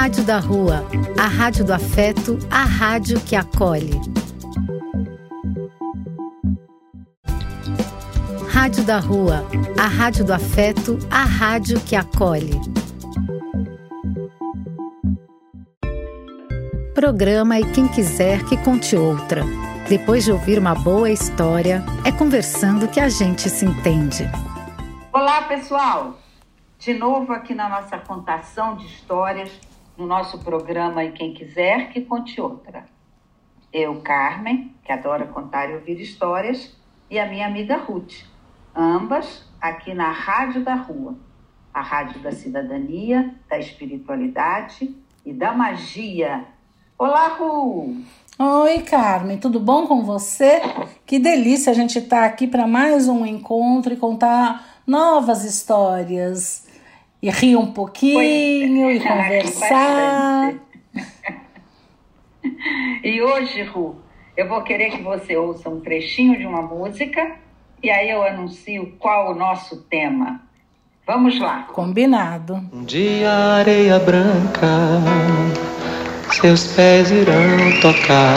Rádio da Rua, a rádio do afeto, a rádio que acolhe. Rádio da Rua, a rádio do afeto, a rádio que acolhe. Programa e quem quiser que conte outra. Depois de ouvir uma boa história, é conversando que a gente se entende. Olá, pessoal! De novo aqui na nossa contação de histórias, no nosso programa E Quem Quiser que Conte Outra. Eu, Carmen, que adora contar e ouvir histórias, e a minha amiga Ruth, ambas aqui na Rádio da Rua, a rádio da cidadania, da espiritualidade e da magia. Olá, Ru! Oi, Carmen, tudo bom com você? Que delícia a gente estar tá aqui para mais um encontro e contar novas histórias e rir um pouquinho Foi. e conversar. e hoje, Ru, eu vou querer que você ouça um trechinho de uma música e aí eu anuncio qual o nosso tema. Vamos lá. Combinado. Um dia areia branca seus pés irão tocar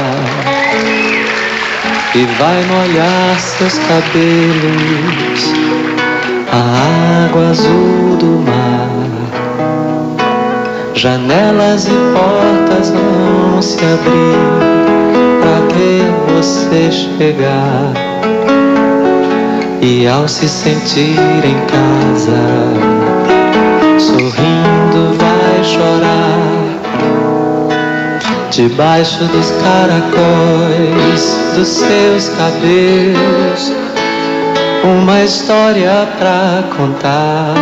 e vai molhar seus cabelos a água azul do mar. Janelas e portas vão se abrir para ver você chegar. E ao se sentir em casa, sorrindo vai chorar. Debaixo dos caracóis dos seus cabelos, uma história pra contar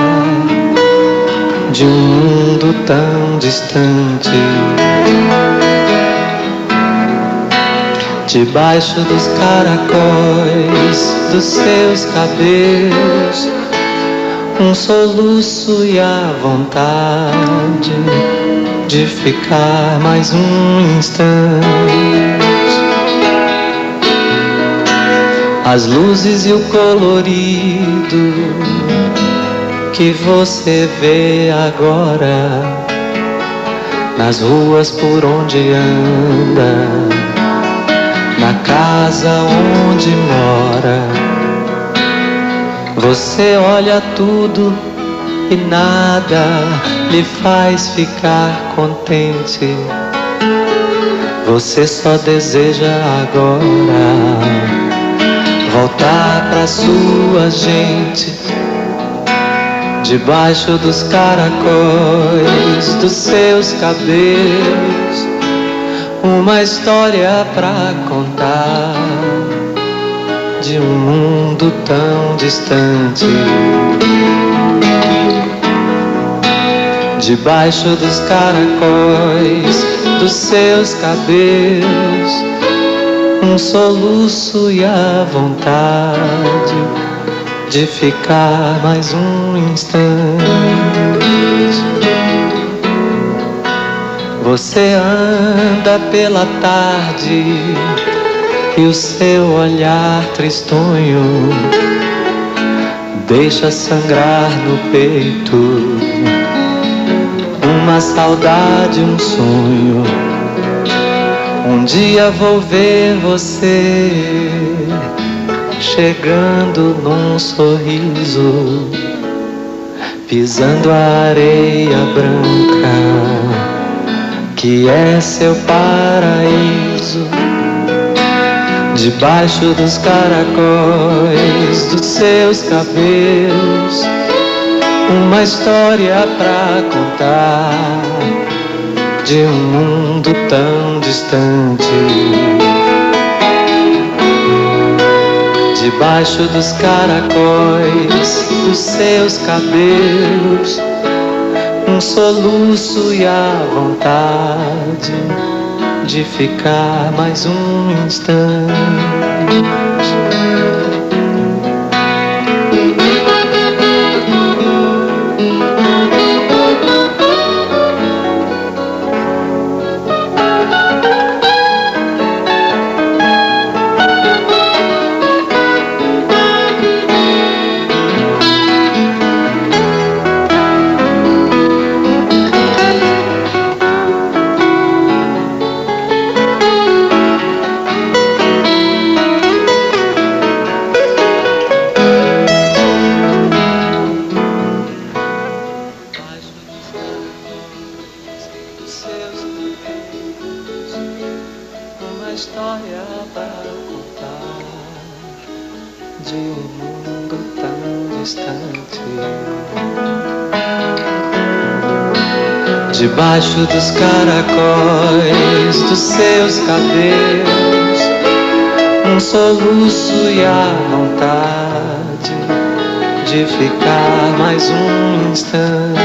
de um mundo tão distante. Debaixo dos caracóis dos seus cabelos, um soluço e a vontade de ficar mais um instante. As luzes e o colorido que você vê agora nas ruas por onde anda, na casa onde mora. Você olha tudo e nada lhe faz ficar contente. Você só deseja agora voltar pra sua gente. Debaixo dos caracóis dos seus cabelos, uma história pra contar de um mundo tão distante. debaixo dos caracóis dos seus cabelos, um soluço e a vontade de ficar mais um instante. Você anda pela tarde e o seu olhar tristonho deixa sangrar no peito uma saudade, um sonho. Um dia vou ver você chegando num sorriso, pisando a areia branca, que é seu paraíso. Debaixo dos caracóis dos seus cabelos uma história pra contar de um mundo tão distante. Debaixo dos caracóis dos seus cabelos, um soluço e a vontade de ficar mais um instante. Soluço e a vontade de ficar mais um instante.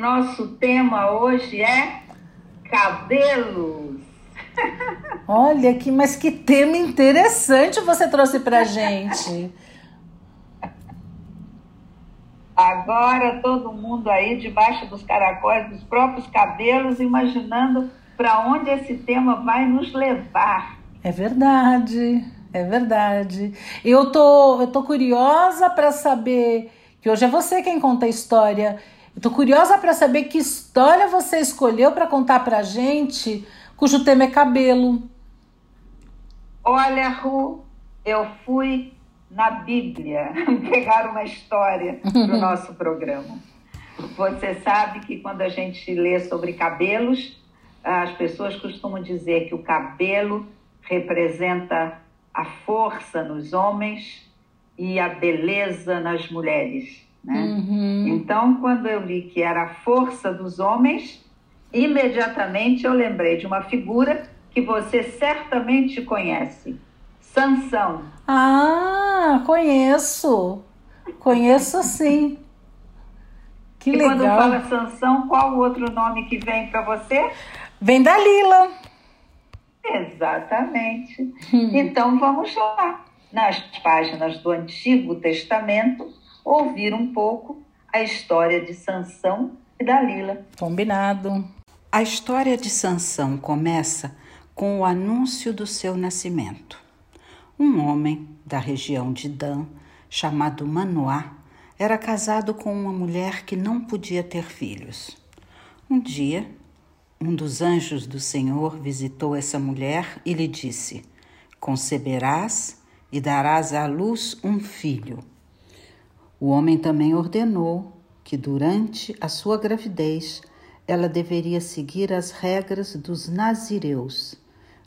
nosso tema hoje é cabelos. Olha que, mas que tema interessante você trouxe pra gente. Agora todo mundo aí debaixo dos caracóis dos próprios cabelos, imaginando para onde esse tema vai nos levar. É verdade, é verdade. Eu tô, eu tô curiosa para saber que hoje é você quem conta a história Estou curiosa para saber que história você escolheu para contar para gente, cujo tema é cabelo. Olha, Ru, eu fui na Bíblia pegar uma história para o nosso programa. Você sabe que quando a gente lê sobre cabelos, as pessoas costumam dizer que o cabelo representa a força nos homens e a beleza nas mulheres. Né? Uhum. Então, quando eu li que era a força dos homens, imediatamente eu lembrei de uma figura que você certamente conhece: Sansão. Ah, conheço. Conheço sim. Que e legal. quando fala Sansão, qual o outro nome que vem para você? Vem Dalila. Exatamente. Hum. Então vamos lá. Nas páginas do Antigo Testamento, ouvir um pouco a história de Sansão e Dalila. Combinado. A história de Sansão começa com o anúncio do seu nascimento. Um homem da região de Dan, chamado Manoá, era casado com uma mulher que não podia ter filhos. Um dia, um dos anjos do Senhor visitou essa mulher e lhe disse: Conceberás e darás à luz um filho o homem também ordenou que durante a sua gravidez ela deveria seguir as regras dos nazireus.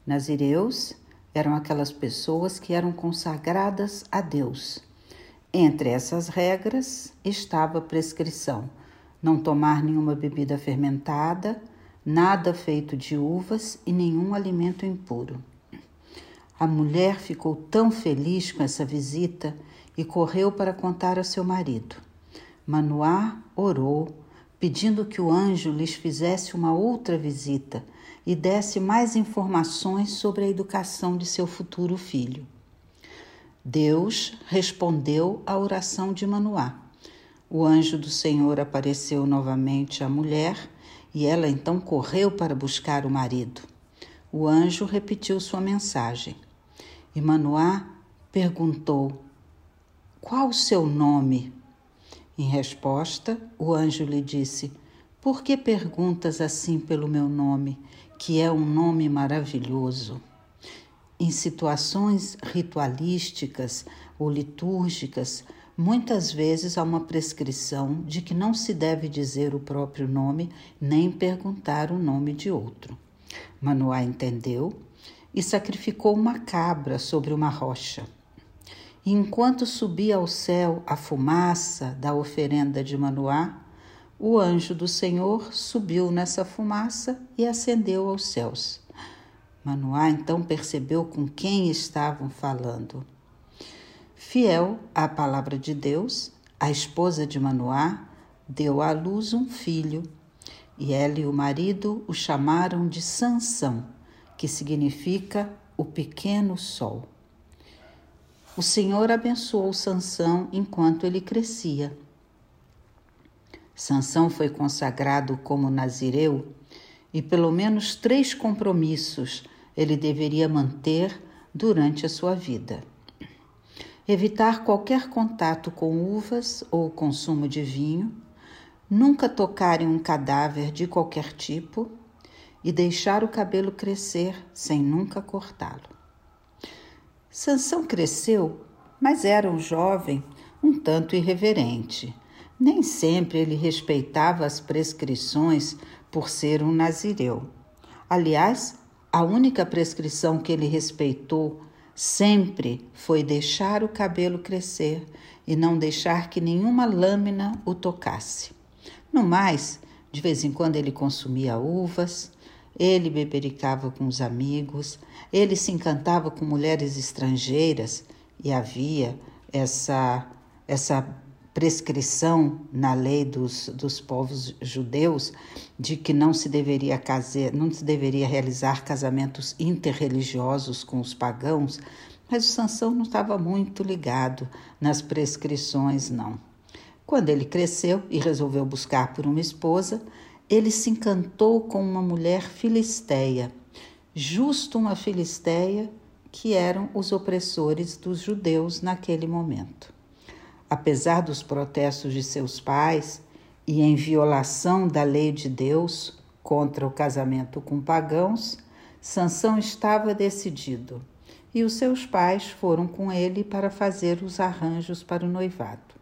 Nazireus eram aquelas pessoas que eram consagradas a Deus. Entre essas regras estava a prescrição: não tomar nenhuma bebida fermentada, nada feito de uvas e nenhum alimento impuro. A mulher ficou tão feliz com essa visita e correu para contar a seu marido. Manoá orou, pedindo que o anjo lhes fizesse uma outra visita e desse mais informações sobre a educação de seu futuro filho. Deus respondeu à oração de Manoá. O anjo do Senhor apareceu novamente à mulher e ela então correu para buscar o marido. O anjo repetiu sua mensagem. E Manoá perguntou: qual o seu nome? Em resposta, o anjo lhe disse: Por que perguntas assim pelo meu nome, que é um nome maravilhoso? Em situações ritualísticas ou litúrgicas, muitas vezes há uma prescrição de que não se deve dizer o próprio nome nem perguntar o nome de outro. Manoá entendeu e sacrificou uma cabra sobre uma rocha. E enquanto subia ao céu a fumaça da oferenda de Manoá, o anjo do Senhor subiu nessa fumaça e ascendeu aos céus. Manoá então percebeu com quem estavam falando. Fiel à palavra de Deus, a esposa de Manoá deu à luz um filho, e ela e o marido o chamaram de Sansão, que significa o pequeno sol. O Senhor abençoou Sansão enquanto ele crescia. Sansão foi consagrado como nazireu e pelo menos três compromissos ele deveria manter durante a sua vida. Evitar qualquer contato com uvas ou consumo de vinho, nunca tocar em um cadáver de qualquer tipo e deixar o cabelo crescer sem nunca cortá-lo. Sansão cresceu mas era um jovem um tanto irreverente. Nem sempre ele respeitava as prescrições por ser um nazireu. Aliás, a única prescrição que ele respeitou sempre foi deixar o cabelo crescer e não deixar que nenhuma lâmina o tocasse. No mais, de vez em quando ele consumia uvas, ele bebericava com os amigos, ele se encantava com mulheres estrangeiras e havia essa, essa prescrição na lei dos, dos povos judeus de que não se deveria casar, não se deveria realizar casamentos interreligiosos com os pagãos, mas o Sansão não estava muito ligado nas prescrições, não. Quando ele cresceu e resolveu buscar por uma esposa, ele se encantou com uma mulher filisteia, justo uma filisteia que eram os opressores dos judeus naquele momento. Apesar dos protestos de seus pais e em violação da lei de Deus contra o casamento com pagãos, Sansão estava decidido, e os seus pais foram com ele para fazer os arranjos para o noivado.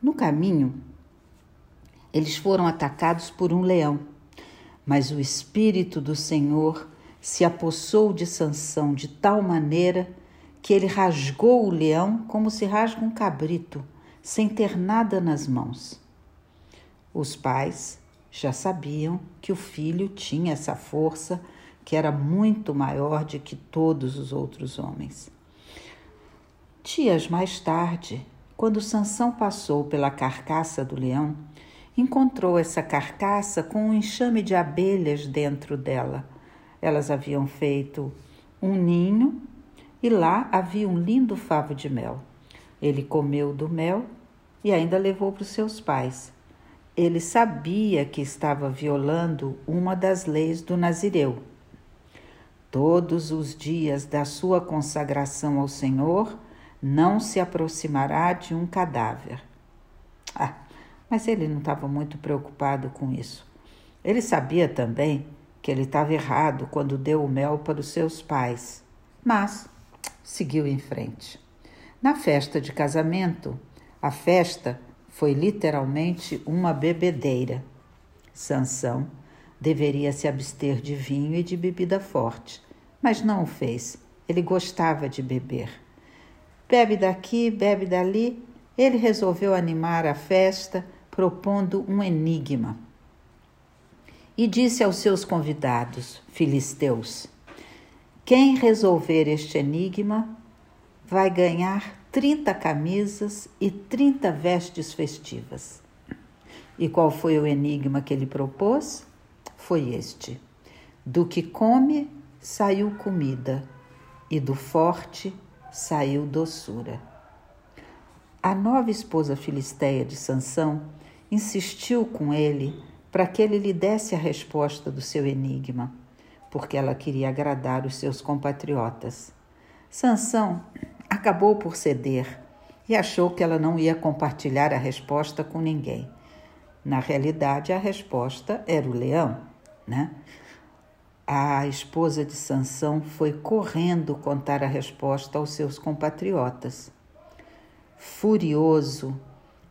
No caminho, eles foram atacados por um leão, mas o espírito do Senhor se apossou de Sansão de tal maneira que ele rasgou o leão como se rasga um cabrito, sem ter nada nas mãos. Os pais já sabiam que o filho tinha essa força que era muito maior de que todos os outros homens. Dias mais tarde, quando Sansão passou pela carcaça do leão, encontrou essa carcaça com um enxame de abelhas dentro dela. Elas haviam feito um ninho e lá havia um lindo favo de mel. Ele comeu do mel e ainda levou para os seus pais. Ele sabia que estava violando uma das leis do Nazireu. Todos os dias da sua consagração ao Senhor, não se aproximará de um cadáver. Ah, mas ele não estava muito preocupado com isso. Ele sabia também que ele estava errado quando deu o mel para os seus pais, mas seguiu em frente. Na festa de casamento, a festa foi literalmente uma bebedeira. Sansão deveria se abster de vinho e de bebida forte, mas não o fez. Ele gostava de beber. Bebe daqui, bebe dali. Ele resolveu animar a festa propondo um enigma. E disse aos seus convidados, filisteus: Quem resolver este enigma vai ganhar 30 camisas e 30 vestes festivas. E qual foi o enigma que ele propôs? Foi este: Do que come saiu comida, e do forte saiu doçura. A nova esposa filisteia de Sansão insistiu com ele para que ele lhe desse a resposta do seu enigma, porque ela queria agradar os seus compatriotas. Sansão acabou por ceder e achou que ela não ia compartilhar a resposta com ninguém. Na realidade, a resposta era o leão, né? A esposa de Sansão foi correndo contar a resposta aos seus compatriotas. Furioso,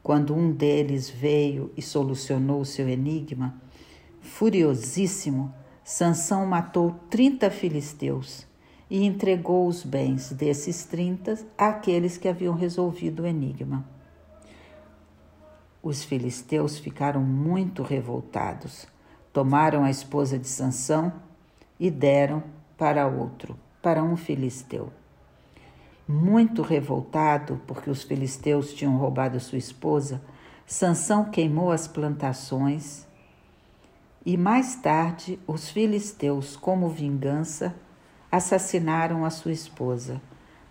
quando um deles veio e solucionou o seu enigma, furiosíssimo, Sansão matou trinta filisteus e entregou os bens desses trinta àqueles que haviam resolvido o enigma. Os filisteus ficaram muito revoltados, tomaram a esposa de Sansão e deram para outro, para um filisteu. Muito revoltado porque os filisteus tinham roubado sua esposa, Sansão queimou as plantações e mais tarde os filisteus, como vingança, assassinaram a sua esposa.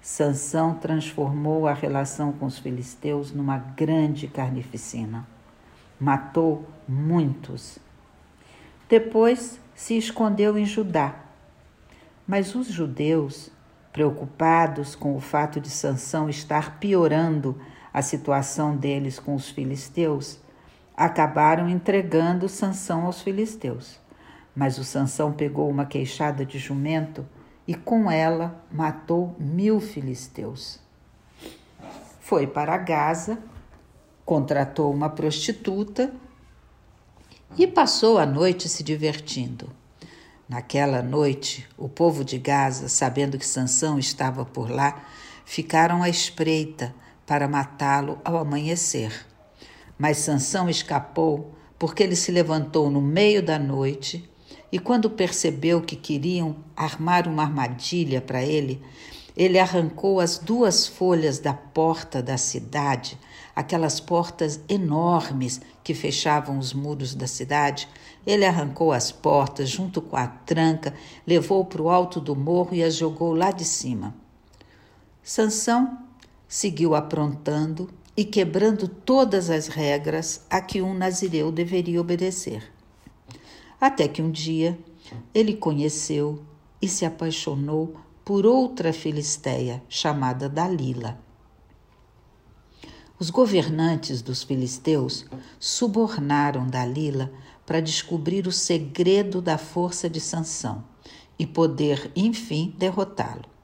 Sansão transformou a relação com os filisteus numa grande carnificina. Matou muitos. Depois se escondeu em Judá. Mas os judeus preocupados com o fato de Sansão estar piorando a situação deles com os filisteus, acabaram entregando Sansão aos filisteus. Mas o Sansão pegou uma queixada de jumento e com ela matou mil filisteus. foi para Gaza, contratou uma prostituta e passou a noite se divertindo. Naquela noite, o povo de Gaza, sabendo que Sansão estava por lá, ficaram à espreita para matá-lo ao amanhecer. Mas Sansão escapou porque ele se levantou no meio da noite e quando percebeu que queriam armar uma armadilha para ele, ele arrancou as duas folhas da porta da cidade, aquelas portas enormes que fechavam os muros da cidade. Ele arrancou as portas junto com a tranca, levou para o alto do morro e as jogou lá de cima. Sansão seguiu aprontando e quebrando todas as regras a que um nazireu deveria obedecer. Até que um dia ele conheceu e se apaixonou por outra filisteia chamada Dalila. Os governantes dos filisteus subornaram Dalila para descobrir o segredo da força de Sansão e poder, enfim, derrotá-lo.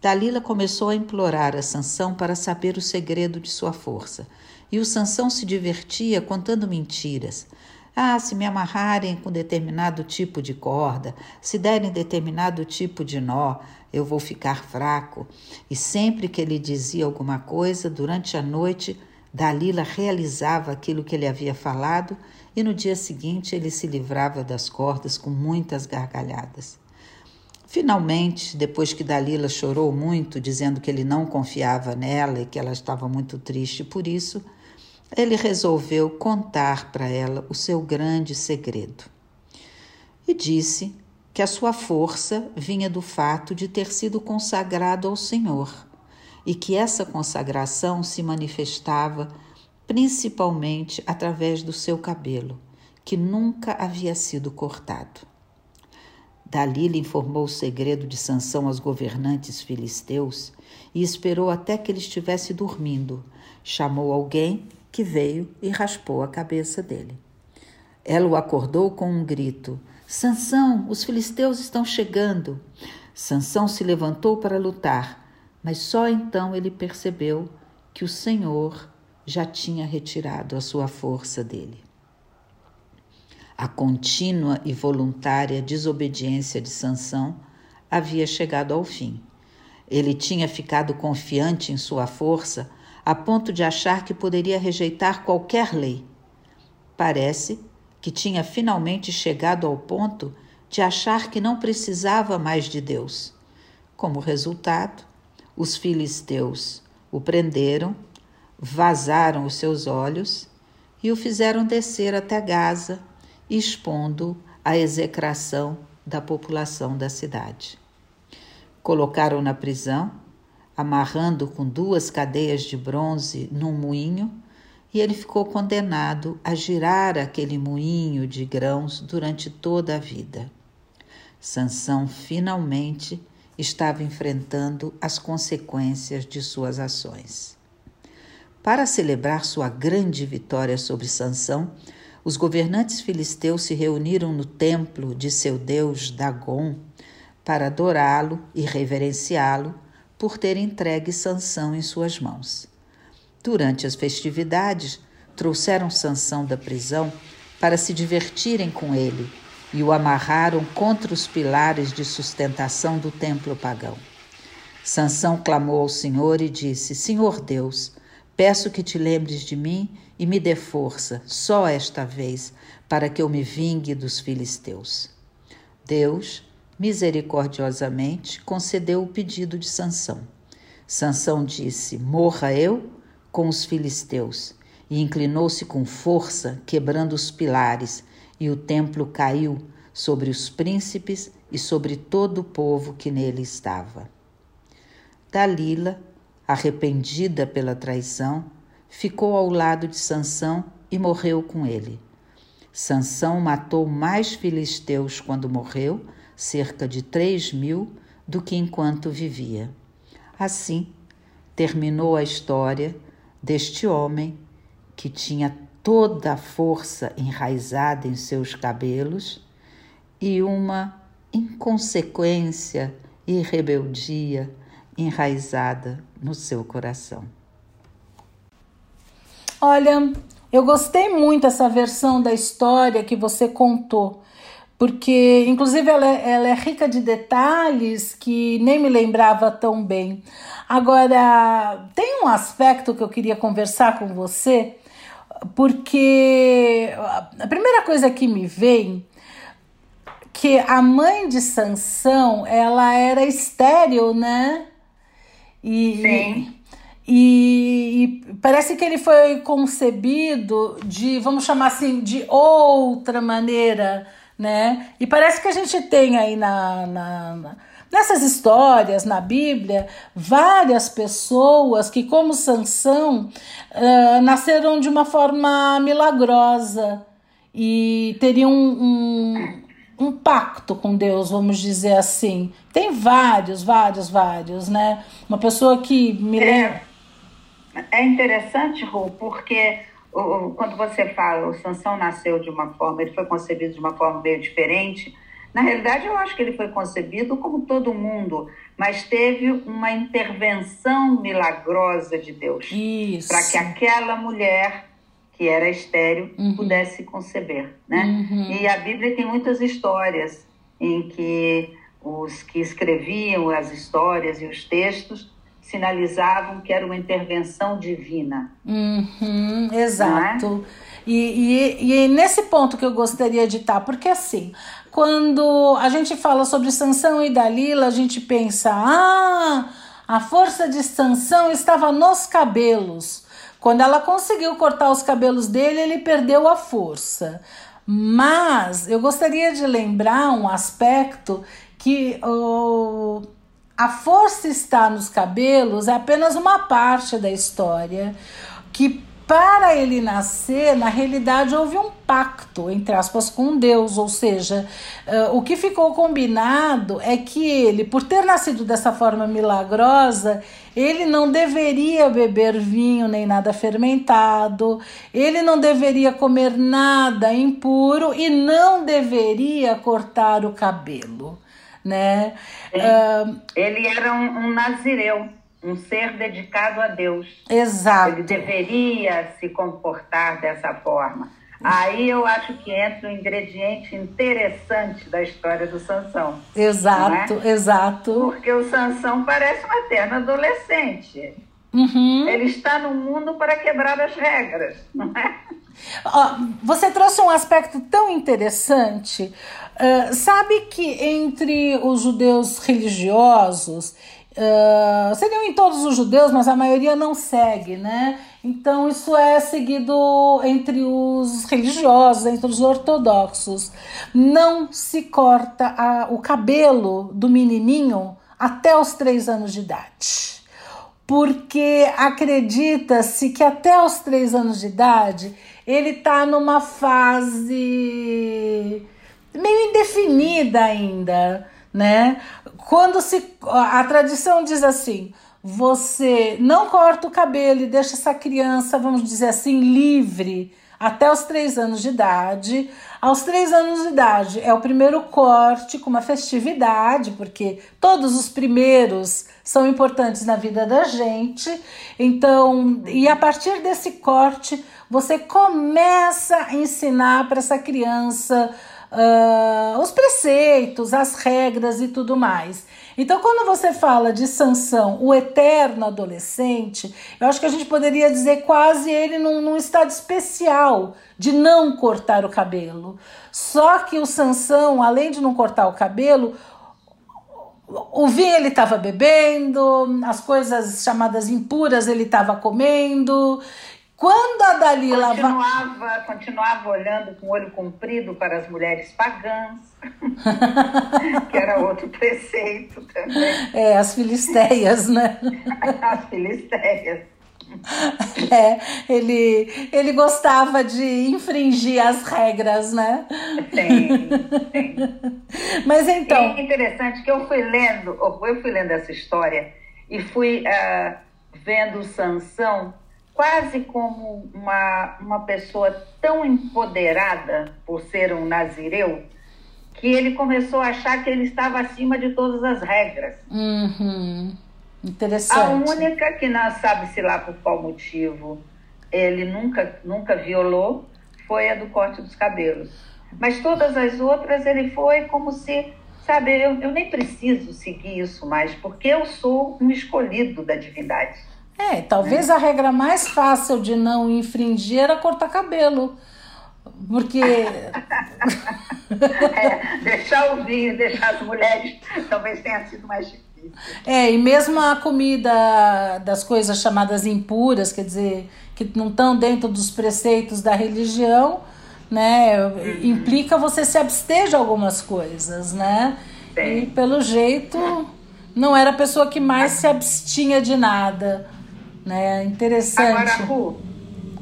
Dalila começou a implorar a Sansão para saber o segredo de sua força, e o Sansão se divertia contando mentiras. Ah, se me amarrarem com determinado tipo de corda, se derem determinado tipo de nó, eu vou ficar fraco. E sempre que ele dizia alguma coisa, durante a noite, Dalila realizava aquilo que ele havia falado e no dia seguinte ele se livrava das cordas com muitas gargalhadas. Finalmente, depois que Dalila chorou muito, dizendo que ele não confiava nela e que ela estava muito triste por isso, ele resolveu contar para ela o seu grande segredo. E disse que a sua força vinha do fato de ter sido consagrado ao Senhor e que essa consagração se manifestava principalmente através do seu cabelo, que nunca havia sido cortado. Dalila informou o segredo de Sansão aos governantes filisteus e esperou até que ele estivesse dormindo. Chamou alguém que veio e raspou a cabeça dele. Ela o acordou com um grito: Sansão, os filisteus estão chegando. Sansão se levantou para lutar, mas só então ele percebeu que o Senhor já tinha retirado a sua força dele. A contínua e voluntária desobediência de Sansão havia chegado ao fim. Ele tinha ficado confiante em sua força a ponto de achar que poderia rejeitar qualquer lei. Parece que tinha finalmente chegado ao ponto de achar que não precisava mais de Deus. Como resultado, os filisteus o prenderam, vazaram os seus olhos e o fizeram descer até Gaza expondo a execração da população da cidade. Colocaram na prisão, amarrando com duas cadeias de bronze num moinho, e ele ficou condenado a girar aquele moinho de grãos durante toda a vida. Sansão finalmente estava enfrentando as consequências de suas ações. Para celebrar sua grande vitória sobre Sansão, os governantes filisteus se reuniram no templo de seu deus Dagon para adorá-lo e reverenciá-lo por ter entregue Sansão em suas mãos. Durante as festividades, trouxeram Sansão da prisão para se divertirem com ele e o amarraram contra os pilares de sustentação do templo pagão. Sansão clamou ao Senhor e disse: Senhor Deus, peço que te lembres de mim e me dê força, só esta vez, para que eu me vingue dos filisteus. Deus, misericordiosamente, concedeu o pedido de Sansão. Sansão disse: Morra eu com os filisteus. E inclinou-se com força, quebrando os pilares, e o templo caiu sobre os príncipes e sobre todo o povo que nele estava. Dalila, arrependida pela traição, ficou ao lado de Sansão e morreu com ele. Sansão matou mais filisteus quando morreu, cerca de três mil, do que enquanto vivia. Assim, terminou a história deste homem que tinha toda a força enraizada em seus cabelos e uma inconsequência e rebeldia enraizada no seu coração. Olha, eu gostei muito dessa versão da história que você contou, porque inclusive ela é, ela é rica de detalhes que nem me lembrava tão bem. Agora, tem um aspecto que eu queria conversar com você, porque a primeira coisa que me vem que a mãe de Sansão, ela era estéril, né? E, Sim. E, e, parece que ele foi concebido de, vamos chamar assim, de outra maneira, né? E parece que a gente tem aí na, na, na nessas histórias, na Bíblia, várias pessoas que, como Sansão, uh, nasceram de uma forma milagrosa e teriam um, um, um pacto com Deus, vamos dizer assim. Tem vários, vários, vários, né? Uma pessoa que me lembra é interessante, Ru, porque quando você fala o Sansão nasceu de uma forma, ele foi concebido de uma forma meio diferente. Na realidade, eu acho que ele foi concebido como todo mundo, mas teve uma intervenção milagrosa de Deus para que aquela mulher que era estéreo uhum. pudesse conceber, né? Uhum. E a Bíblia tem muitas histórias em que os que escreviam as histórias e os textos sinalizavam que era uma intervenção divina. Uhum, exato. É? E, e, e nesse ponto que eu gostaria de estar, porque assim, quando a gente fala sobre Sansão e Dalila, a gente pensa, ah, a força de Sansão estava nos cabelos. Quando ela conseguiu cortar os cabelos dele, ele perdeu a força. Mas eu gostaria de lembrar um aspecto que oh, a força está nos cabelos é apenas uma parte da história que para ele nascer, na realidade houve um pacto, entre aspas, com Deus, ou seja, uh, o que ficou combinado é que ele, por ter nascido dessa forma milagrosa, ele não deveria beber vinho nem nada fermentado, ele não deveria comer nada impuro e não deveria cortar o cabelo né? Uh, ele era um, um nazireu, um ser dedicado a Deus. Exato. Ele deveria se comportar dessa forma. Aí eu acho que entra um ingrediente interessante da história do Sansão. Exato, é? exato. Porque o Sansão parece um eterno adolescente. Uhum. Ele está no mundo para quebrar as regras, não é? Você trouxe um aspecto tão interessante. Uh, sabe que entre os judeus religiosos, uh, seriam em todos os judeus, mas a maioria não segue, né? Então isso é seguido entre os religiosos, entre os ortodoxos. Não se corta a, o cabelo do menininho até os três anos de idade. Porque acredita-se que até os três anos de idade ele está numa fase meio indefinida ainda, né? Quando se a tradição diz assim, você não corta o cabelo e deixa essa criança, vamos dizer assim, livre até os três anos de idade. Aos três anos de idade é o primeiro corte com uma festividade, porque todos os primeiros são importantes na vida da gente. Então, e a partir desse corte, você começa a ensinar para essa criança uh, os preceitos, as regras e tudo mais. Então, quando você fala de Sansão, o eterno adolescente, eu acho que a gente poderia dizer quase ele num, num estado especial de não cortar o cabelo. Só que o Sansão, além de não cortar o cabelo, o vinho ele estava bebendo, as coisas chamadas impuras ele estava comendo, quando a Dalila continuava, continuava olhando com o olho comprido para as mulheres pagãs, que era outro preceito também. É, as filisteias, né? as filisteias. É, ele, ele gostava de infringir as regras, né? Tem, tem. Mas então. É interessante que eu fui lendo, eu fui lendo essa história e fui uh, vendo Sansão quase como uma, uma pessoa tão empoderada por ser um nazireu, que ele começou a achar que ele estava acima de todas as regras. Uhum. Interessante. A única que não sabe-se lá por qual motivo ele nunca, nunca violou foi a do corte dos cabelos. Mas todas as outras ele foi como se, sabe, eu, eu nem preciso seguir isso mais, porque eu sou um escolhido da divindade. É, talvez a regra mais fácil de não infringir era cortar cabelo. Porque. é, deixar o vinho, deixar as mulheres, talvez tenha sido mais difícil. É, e mesmo a comida das coisas chamadas impuras, quer dizer, que não estão dentro dos preceitos da religião, né? Uhum. Implica você se abster de algumas coisas, né? Sim. E pelo jeito não era a pessoa que mais se abstinha de nada, né? Interessante. Agora, Ru,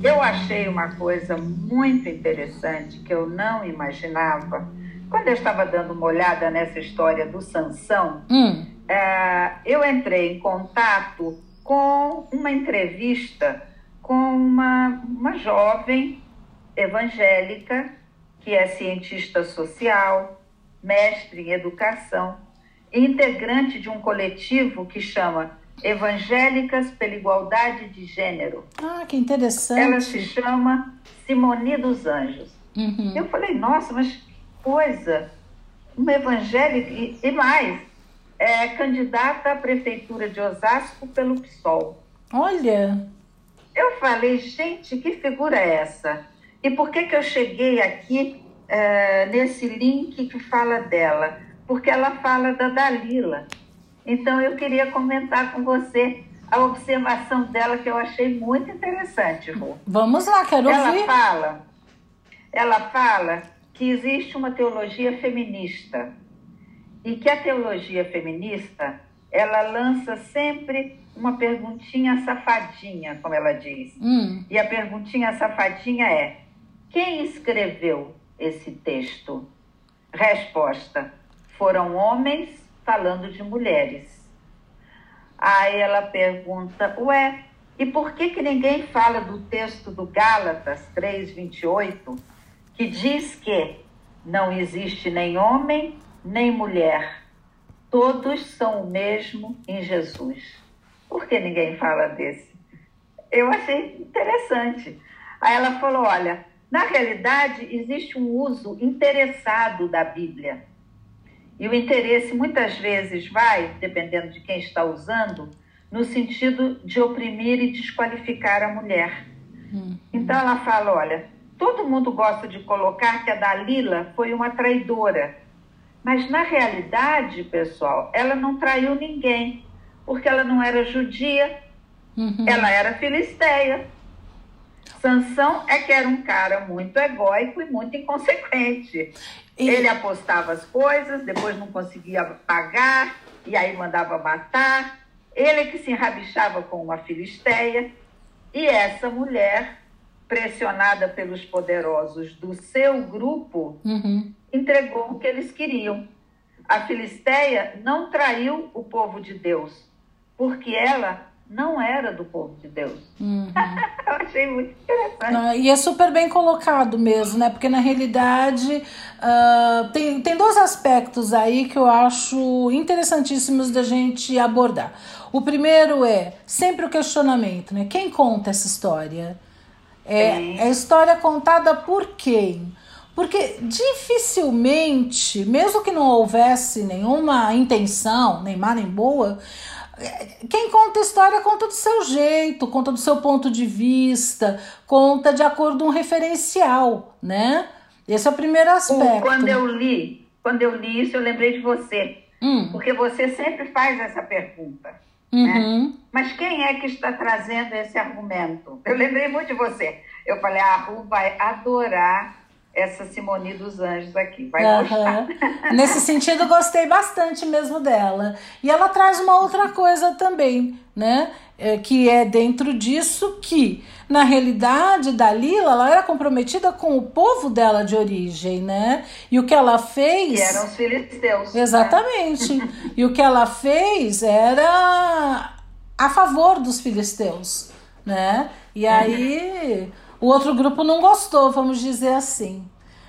eu achei uma coisa muito interessante que eu não imaginava. Quando eu estava dando uma olhada nessa história do Sansão, hum. é, eu entrei em contato com uma entrevista com uma, uma jovem evangélica que é cientista social, mestre em educação, integrante de um coletivo que chama Evangélicas pela Igualdade de Gênero. Ah, que interessante. Ela se chama Simone dos Anjos. Uhum. Eu falei, nossa, mas que coisa! Uma evangélica, e, e mais, é candidata à prefeitura de Osasco pelo PSOL. Olha! Eu falei, gente, que figura é essa? E por que, que eu cheguei aqui é, nesse link que fala dela? Porque ela fala da Dalila. Então eu queria comentar com você a observação dela que eu achei muito interessante, Ru. Vamos lá, quero ela ouvir. Fala, ela fala que existe uma teologia feminista e que a teologia feminista ela lança sempre uma perguntinha safadinha, como ela diz. Hum. E a perguntinha safadinha é: quem escreveu esse texto? Resposta: foram homens falando de mulheres. Aí ela pergunta: Ué, e por que, que ninguém fala do texto do Gálatas 3,28, que diz que não existe nem homem nem mulher, todos são o mesmo em Jesus? Por que ninguém fala desse? Eu achei interessante. Aí ela falou: Olha, na realidade existe um uso interessado da Bíblia e o interesse muitas vezes vai, dependendo de quem está usando, no sentido de oprimir e desqualificar a mulher. Uhum. Então ela fala: olha, todo mundo gosta de colocar que a Dalila foi uma traidora. Mas na realidade, pessoal, ela não traiu ninguém, porque ela não era judia, uhum. ela era filisteia. Sansão é que era um cara muito egóico e muito inconsequente. E... Ele apostava as coisas, depois não conseguia pagar, e aí mandava matar. Ele que se enrabixava com uma filisteia. E essa mulher, pressionada pelos poderosos do seu grupo, uhum. entregou o que eles queriam. A filisteia não traiu o povo de Deus, porque ela não era do povo de Deus. Uhum. eu achei muito interessante. e é super bem colocado mesmo, né? Porque na realidade uh, tem, tem dois aspectos aí que eu acho interessantíssimos da gente abordar. O primeiro é sempre o questionamento, né? Quem conta essa história? É, é a história contada por quem? Porque dificilmente, mesmo que não houvesse nenhuma intenção, nem má nem boa, quem conta história conta do seu jeito, conta do seu ponto de vista, conta de acordo com um referencial, né? Esse é o primeiro aspecto. Quando eu li, quando eu li isso, eu lembrei de você. Hum. Porque você sempre faz essa pergunta. Né? Uhum. Né? Mas quem é que está trazendo esse argumento? Eu lembrei muito de você. Eu falei, a Ru vai adorar essa Simone dos Anjos aqui. Vai uhum. gostar. Nesse sentido, gostei bastante mesmo dela. E ela traz uma outra coisa também, né? É, que é dentro disso que, na realidade, Dalila ela era comprometida com o povo dela de origem, né? E o que ela fez. Que eram os filisteus. Né? Exatamente. Né? e o que ela fez era a favor dos filisteus, né? E aí. Uhum o outro grupo não gostou, vamos dizer assim.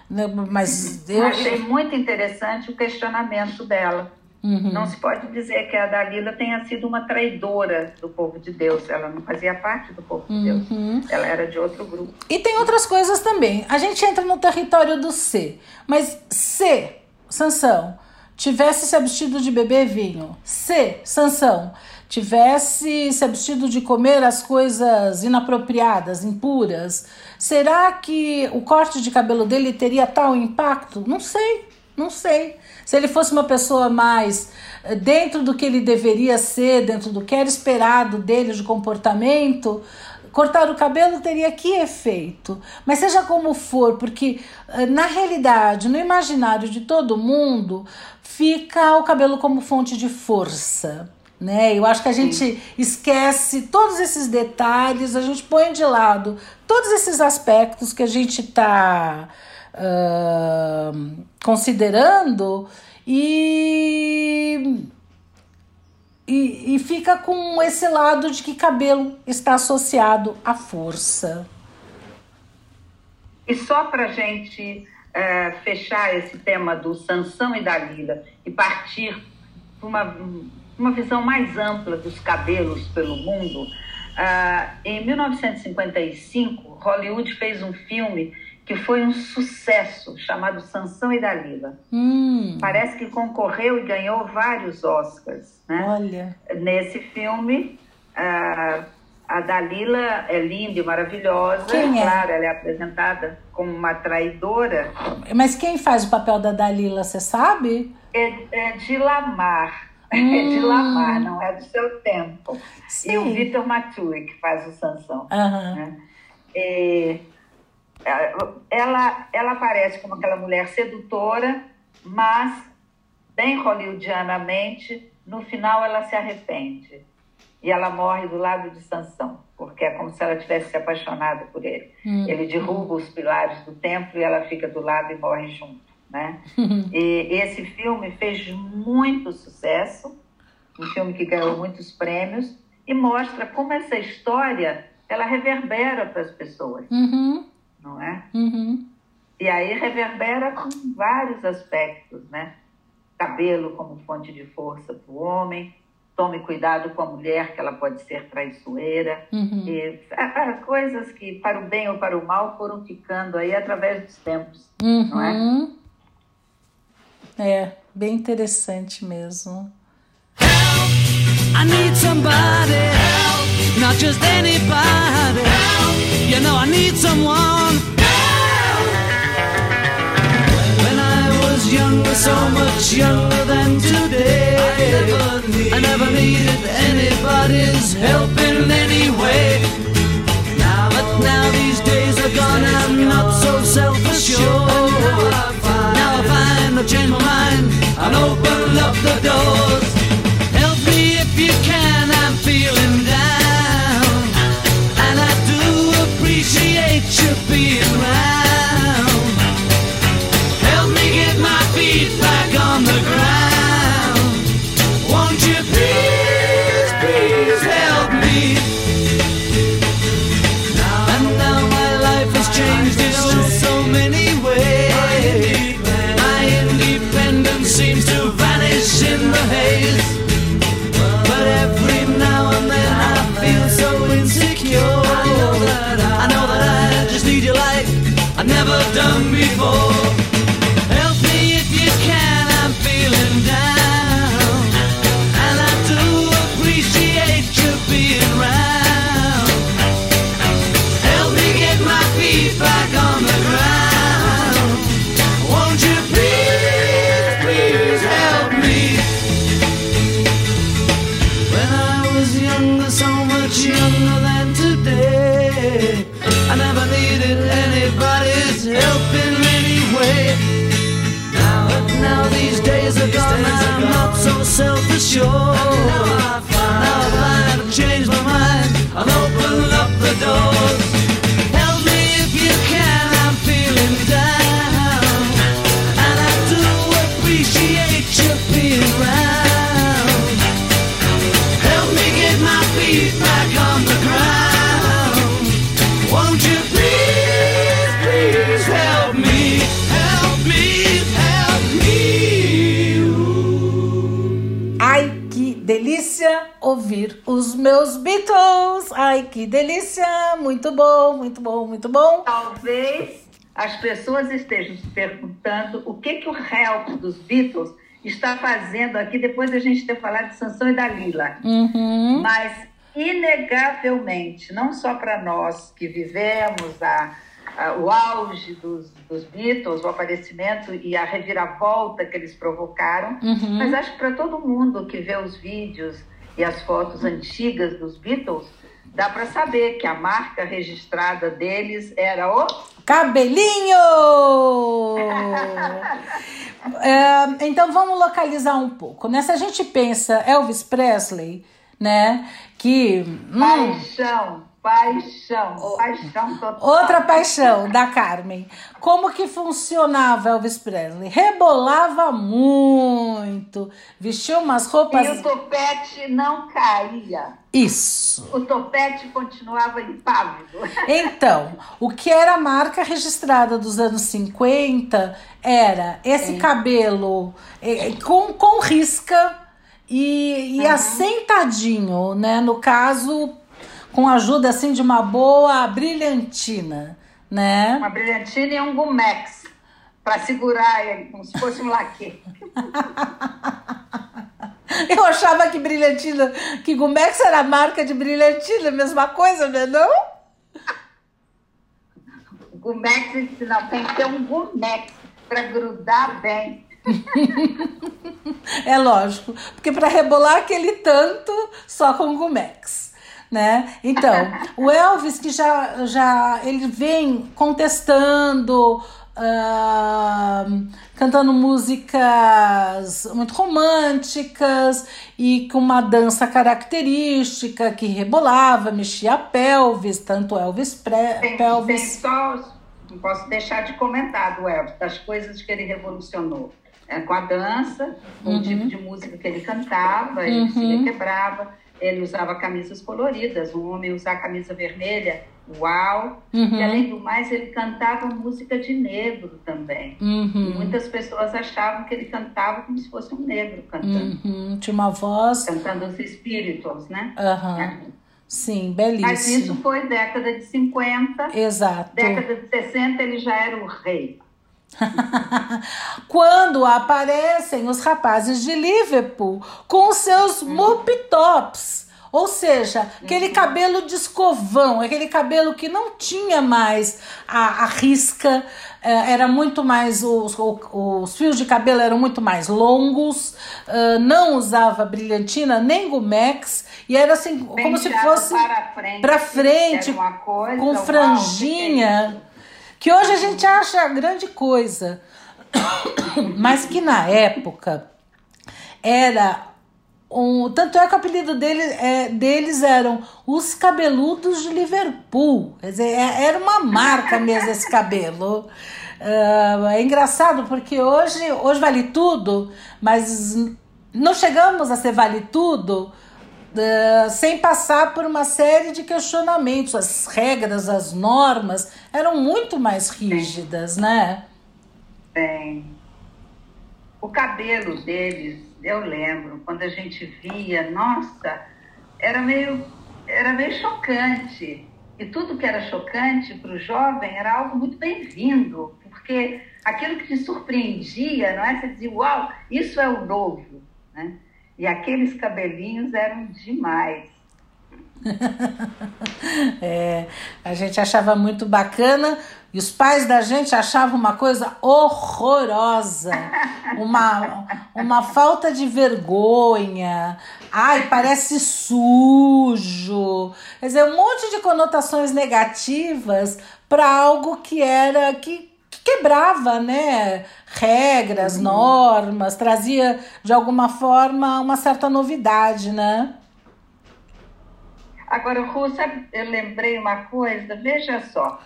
Né? Mas eu... eu achei muito interessante o questionamento dela. Uhum. Não se pode dizer que a Dalila tenha sido uma traidora do povo de Deus. Ela não fazia parte do povo de Deus. Uhum. Ela era de outro grupo. E tem outras coisas também. A gente entra no território do C. Mas se Sansão tivesse se abstido de beber vinho, se Sansão tivesse se abstido de comer as coisas inapropriadas, impuras, será que o corte de cabelo dele teria tal impacto? Não sei, não sei. Se ele fosse uma pessoa mais eh, dentro do que ele deveria ser, dentro do que era esperado dele de comportamento, cortar o cabelo teria que efeito. Mas seja como for, porque eh, na realidade, no imaginário de todo mundo, fica o cabelo como fonte de força. Né? Eu acho que a gente esquece todos esses detalhes, a gente põe de lado todos esses aspectos que a gente está uh, considerando e, e, e fica com esse lado de que cabelo está associado à força. E só para a gente é, fechar esse tema do Sansão e Dalila e partir para uma uma visão mais ampla dos cabelos pelo mundo, uh, em 1955, Hollywood fez um filme que foi um sucesso, chamado Sansão e Dalila. Hum. Parece que concorreu e ganhou vários Oscars. Né? Olha. Nesse filme, uh, a Dalila é linda e maravilhosa. Quem é? Claro, ela é apresentada como uma traidora. Mas quem faz o papel da Dalila, você sabe? É, é de Lamar. Hum. É de Lamar, não é do seu tempo. Sim. E o Vitor Matui, que faz o Sansão. Uhum. Né? E, ela, ela aparece como aquela mulher sedutora, mas, bem hollywoodianamente, no final ela se arrepende. E ela morre do lado de Sansão, porque é como se ela tivesse se apaixonado por ele. Hum. Ele derruba os pilares do templo e ela fica do lado e morre junto. Né? e esse filme fez muito sucesso, um filme que ganhou muitos prêmios e mostra como essa história ela reverbera para as pessoas, uhum. não é? Uhum. E aí reverbera com vários aspectos, né? Cabelo como fonte de força para o homem, tome cuidado com a mulher, que ela pode ser traiçoeira. Uhum. E, coisas que, para o bem ou para o mal, foram ficando aí através dos tempos, uhum. não é? É, bem interessante mesmo. Help, I need somebody. Help, not just anybody. Help, you know I need someone. Help. When I was younger, so much younger than today. I never, need, needed anybody's help in any way. But now these days are gone, I'm not so self-assured I change my mind and open up the doors. Help me if you can, I'm feeling down. And I do appreciate you being around. never done before. Come mind. Que delícia! Muito bom, muito bom, muito bom. Talvez as pessoas estejam se perguntando o que, que o Help dos Beatles está fazendo aqui depois da gente ter falado de Sansão e Dalila. Uhum. Mas, inegavelmente, não só para nós que vivemos a, a, o auge dos, dos Beatles, o aparecimento e a reviravolta que eles provocaram, Uhum. mas acho que para todo mundo que vê os vídeos e as fotos antigas dos Beatles, dá para saber que a marca registrada deles era o Cabelinho! É, então vamos localizar um pouco. Né? Se a gente pensa Elvis Presley, né? Que. hum, paixão, paixão, paixão total. Outra paixão da Carmen. Como que funcionava Elvis Presley? Rebolava muito, vestia umas E roupas. o topete não caía. Isso. O topete continuava impávido. Então, o que era a marca registrada dos anos 50 era esse cabelo eh, com, com risca e, e assentadinho, né? No caso, com a ajuda assim de uma boa brilhantina, né? Uma brilhantina e um gumex para segurar ele, como se fosse um laque. Eu achava que brilhantina, que Gumex era a marca de brilhantina, mesma coisa, não é não? Gumex, não, tem que ter um gumex para grudar bem. É lógico, porque para rebolar aquele tanto só com Gumex, né? Então, o Elvis que já já ele vem contestando ah, cantando músicas muito românticas e com uma dança característica que rebolava, mexia a pelvis, tanto Elvis pré, Tem, tem pelvis. só, não posso deixar de comentar do Elvis, das coisas que ele revolucionou. É, com a dança, com o tipo de música que ele cantava, ele se requebrava, ele usava camisas coloridas, um homem usava camisa vermelha, uau! E além do mais, ele cantava música de negro também. Uhum, Muitas pessoas achavam que ele cantava como se fosse um negro cantando, uhum, tinha uma voz. cantando os espíritos, né? Aham. Sim, Mas isso belíssimo. foi década de 50, Exato. década de 60 ele já era o rei. Quando aparecem os rapazes de Liverpool com os seus mop tops. Ou seja, aquele cabelo de escovão, aquele cabelo que não tinha mais a, a risca, eh, era muito mais. Os, os fios de cabelo eram muito mais longos, não usava brilhantina nem gumex, e era assim, como se fosse para frente, pra frente, coisa, com franjinha, que hoje a gente acha grande coisa, mas que na época era um, tanto é que o apelido dele, é, deles eram os cabeludos de Liverpool. Quer dizer, é- era uma marca mesmo esse cabelo. Ah, é engraçado porque hoje, hoje vale tudo, mas não chegamos a ser vale tudo ah, sem passar por uma série de questionamentos. As regras, as normas eram muito mais rígidas, né? Bem, o cabelo deles, eu lembro, quando a gente via, nossa, era meio, era meio chocante. E tudo que era chocante para o jovem era algo muito bem-vindo, porque aquilo que te surpreendia, não é? Você dizia, uau, isso é o novo. Né? E aqueles cabelinhos eram demais. É, a gente achava muito bacana e os pais da gente achavam uma coisa horrorosa, uma, uma falta de vergonha. Ai, parece sujo. Quer dizer, um monte de conotações negativas para algo que era que, quebrava, né? Regras, normas, trazia de alguma forma uma certa novidade, né? Agora, sabe, eu lembrei uma coisa, veja só.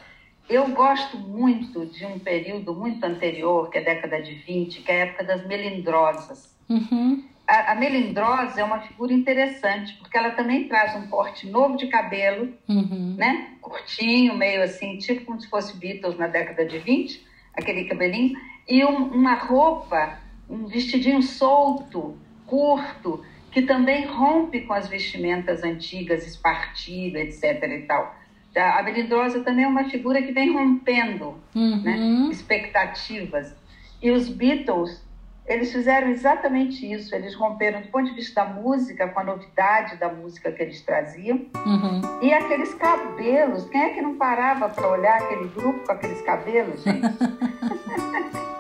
Eu gosto muito de um período muito anterior, que é a década de 20, que é a época das melindrosas. Uhum. A, a melindrosa é uma figura interessante, porque ela também traz um corte novo de cabelo, Uhum. né? Curtinho, meio assim, tipo como se fosse Beatles na década de 20, aquele cabelinho, e um- uma roupa, um vestidinho solto, curto, que também rompe com as vestimentas antigas, espartilho, etc. e tal. A melindrosa também é uma figura que vem rompendo Uhum. né, expectativas. E os Beatles, eles fizeram exatamente isso. Eles romperam do ponto de vista da música, com a novidade da música que eles traziam. Uhum. E aqueles cabelos, quem é que não parava para olhar aquele grupo com aqueles cabelos, gente?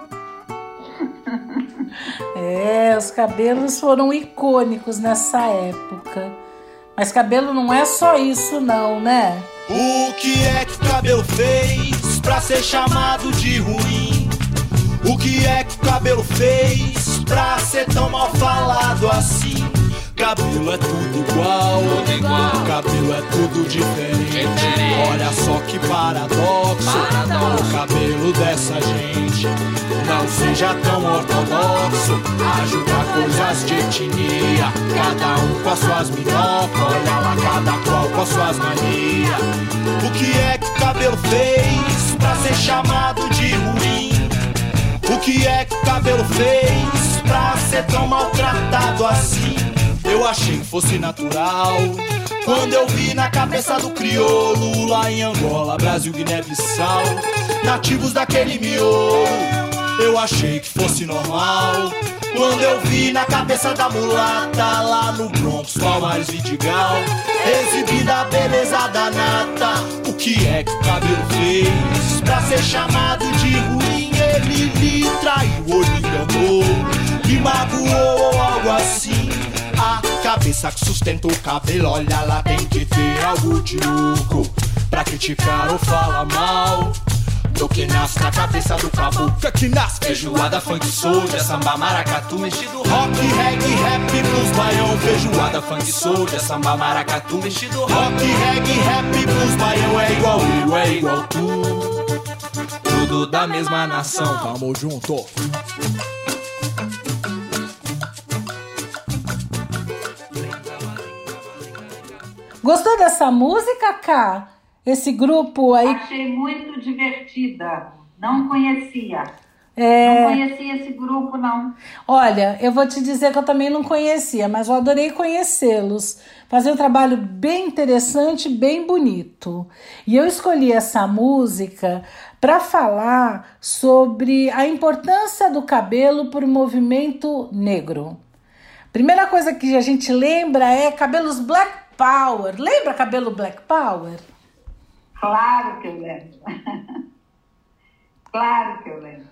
É, os cabelos foram icônicos nessa época. Mas cabelo não é só isso, não, né? O que é que o cabelo fez pra ser chamado de ruim? O que é que o cabelo fez pra ser tão mal falado assim? Cabelo é tudo igual, Tudo igual. cabelo é tudo diferente. Diferente. Olha só que paradoxo, Paradoxo. o cabelo dessa gente. Não seja tão ortodoxo, ajuda coisas de etnia. Cada um com as suas minhocas, olha lá, cada qual com as suas manias. O que é que o cabelo fez pra ser chamado que é que o cabelo fez pra ser tão maltratado assim? Eu achei que fosse natural. Quando eu vi na cabeça do crioulo, lá em Angola, Brasil, Guiné-Bissau, nativos daquele miolo, eu achei que fosse normal. Quando eu vi na cabeça da mulata, lá no Bronx, Palmares, Vidigal, exibida a beleza da nata. O que é que o cabelo fez pra ser chamado de Ele lhe traiu ou lhe enganou, lhe magoou ou algo assim. A cabeça que sustenta o cabelo, olha lá, tem que ter algo de louco pra criticar ou falar mal. Do que nasce na cabeça do caboclo que nasce Feijoada, funk, soldier, samba, maracatu Mexido rock, reggae, rap, blues, baião Feijoada, funk, soldier, samba, maracatu Mexido rock, reggae, rap, blues, baião É igual eu, é igual tu Tudo da mesma nação Tamo junto Gostou dessa música, Cá? Esse grupo aí. Achei muito divertida. Não conhecia. É... Não conhecia esse grupo, não. Olha, eu vou te dizer que eu também não conhecia, mas eu adorei conhecê-los. Fazer um trabalho bem interessante, bem bonito. E eu escolhi essa música para falar sobre a importância do cabelo para o movimento negro. Primeira coisa que a gente lembra é cabelos Black Power. Lembra cabelo Black Power? Claro que eu lembro. claro que eu lembro.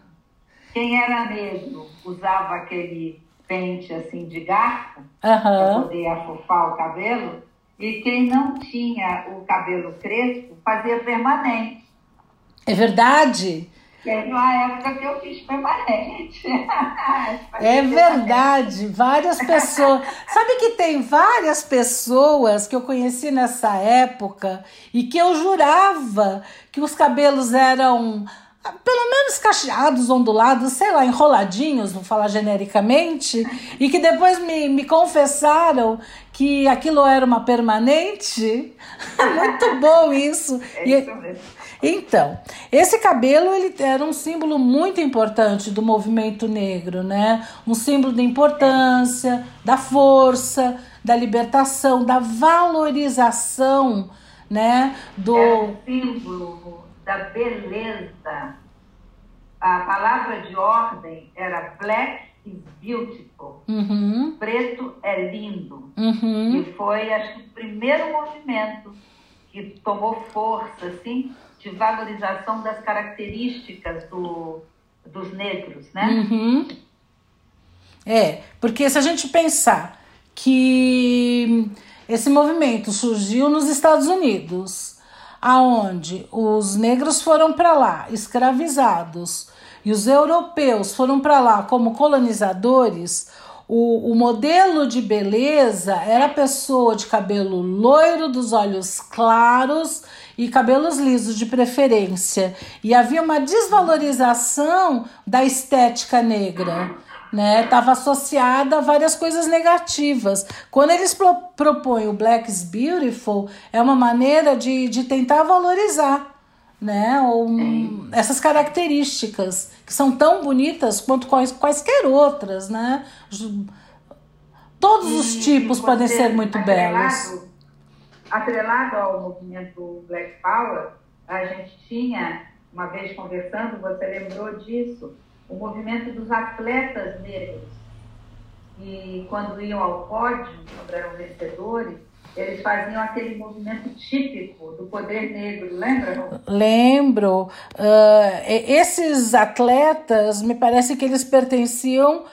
Quem era negro usava aquele pente assim de garfo para Aham. poder afofar o cabelo. E quem não tinha o cabelo crespo fazia permanente. É verdade? Teve uma época que eu fiz permanente. É verdade, várias pessoas. Sabe que tem várias pessoas que eu conheci nessa época e que eu jurava que os cabelos eram ah, pelo menos cacheados, ondulados, sei lá, enroladinhos, vou falar genericamente, e que depois me, me confessaram que aquilo era uma permanente. Muito bom isso. É isso mesmo. Então, esse cabelo ele era um símbolo muito importante do movimento negro, né? Um símbolo da importância, da força, da libertação, da valorização, né? Do o símbolo da beleza. A palavra de ordem era black is beautiful. Uhum, Preto é lindo. uhum. E foi, acho que, o primeiro movimento que tomou força, assim, de valorização das características do, dos negros, né? Uhum. É, porque se a gente pensar que esse movimento surgiu nos Estados Unidos, aonde os negros foram para lá escravizados e os europeus foram para lá como colonizadores, o, o modelo de beleza era a pessoa de cabelo loiro, dos olhos claros e cabelos lisos de preferência. E havia uma desvalorização da estética negra. Né, estava associada a várias coisas negativas. Quando eles pro, propõem o Black is Beautiful, é uma maneira de, de tentar valorizar né, um, essas características que são tão bonitas quanto quais, quaisquer outras. Né? Todos os tipos podem ser muito belos. Atrelado ao movimento Black Power, a gente tinha, uma vez conversando, você lembrou disso, o movimento dos atletas negros. E quando iam ao pódio, quando eram vencedores, eles faziam aquele movimento típico do poder negro, lembra? Lembro. Uh, esses atletas, me parece que eles pertenciam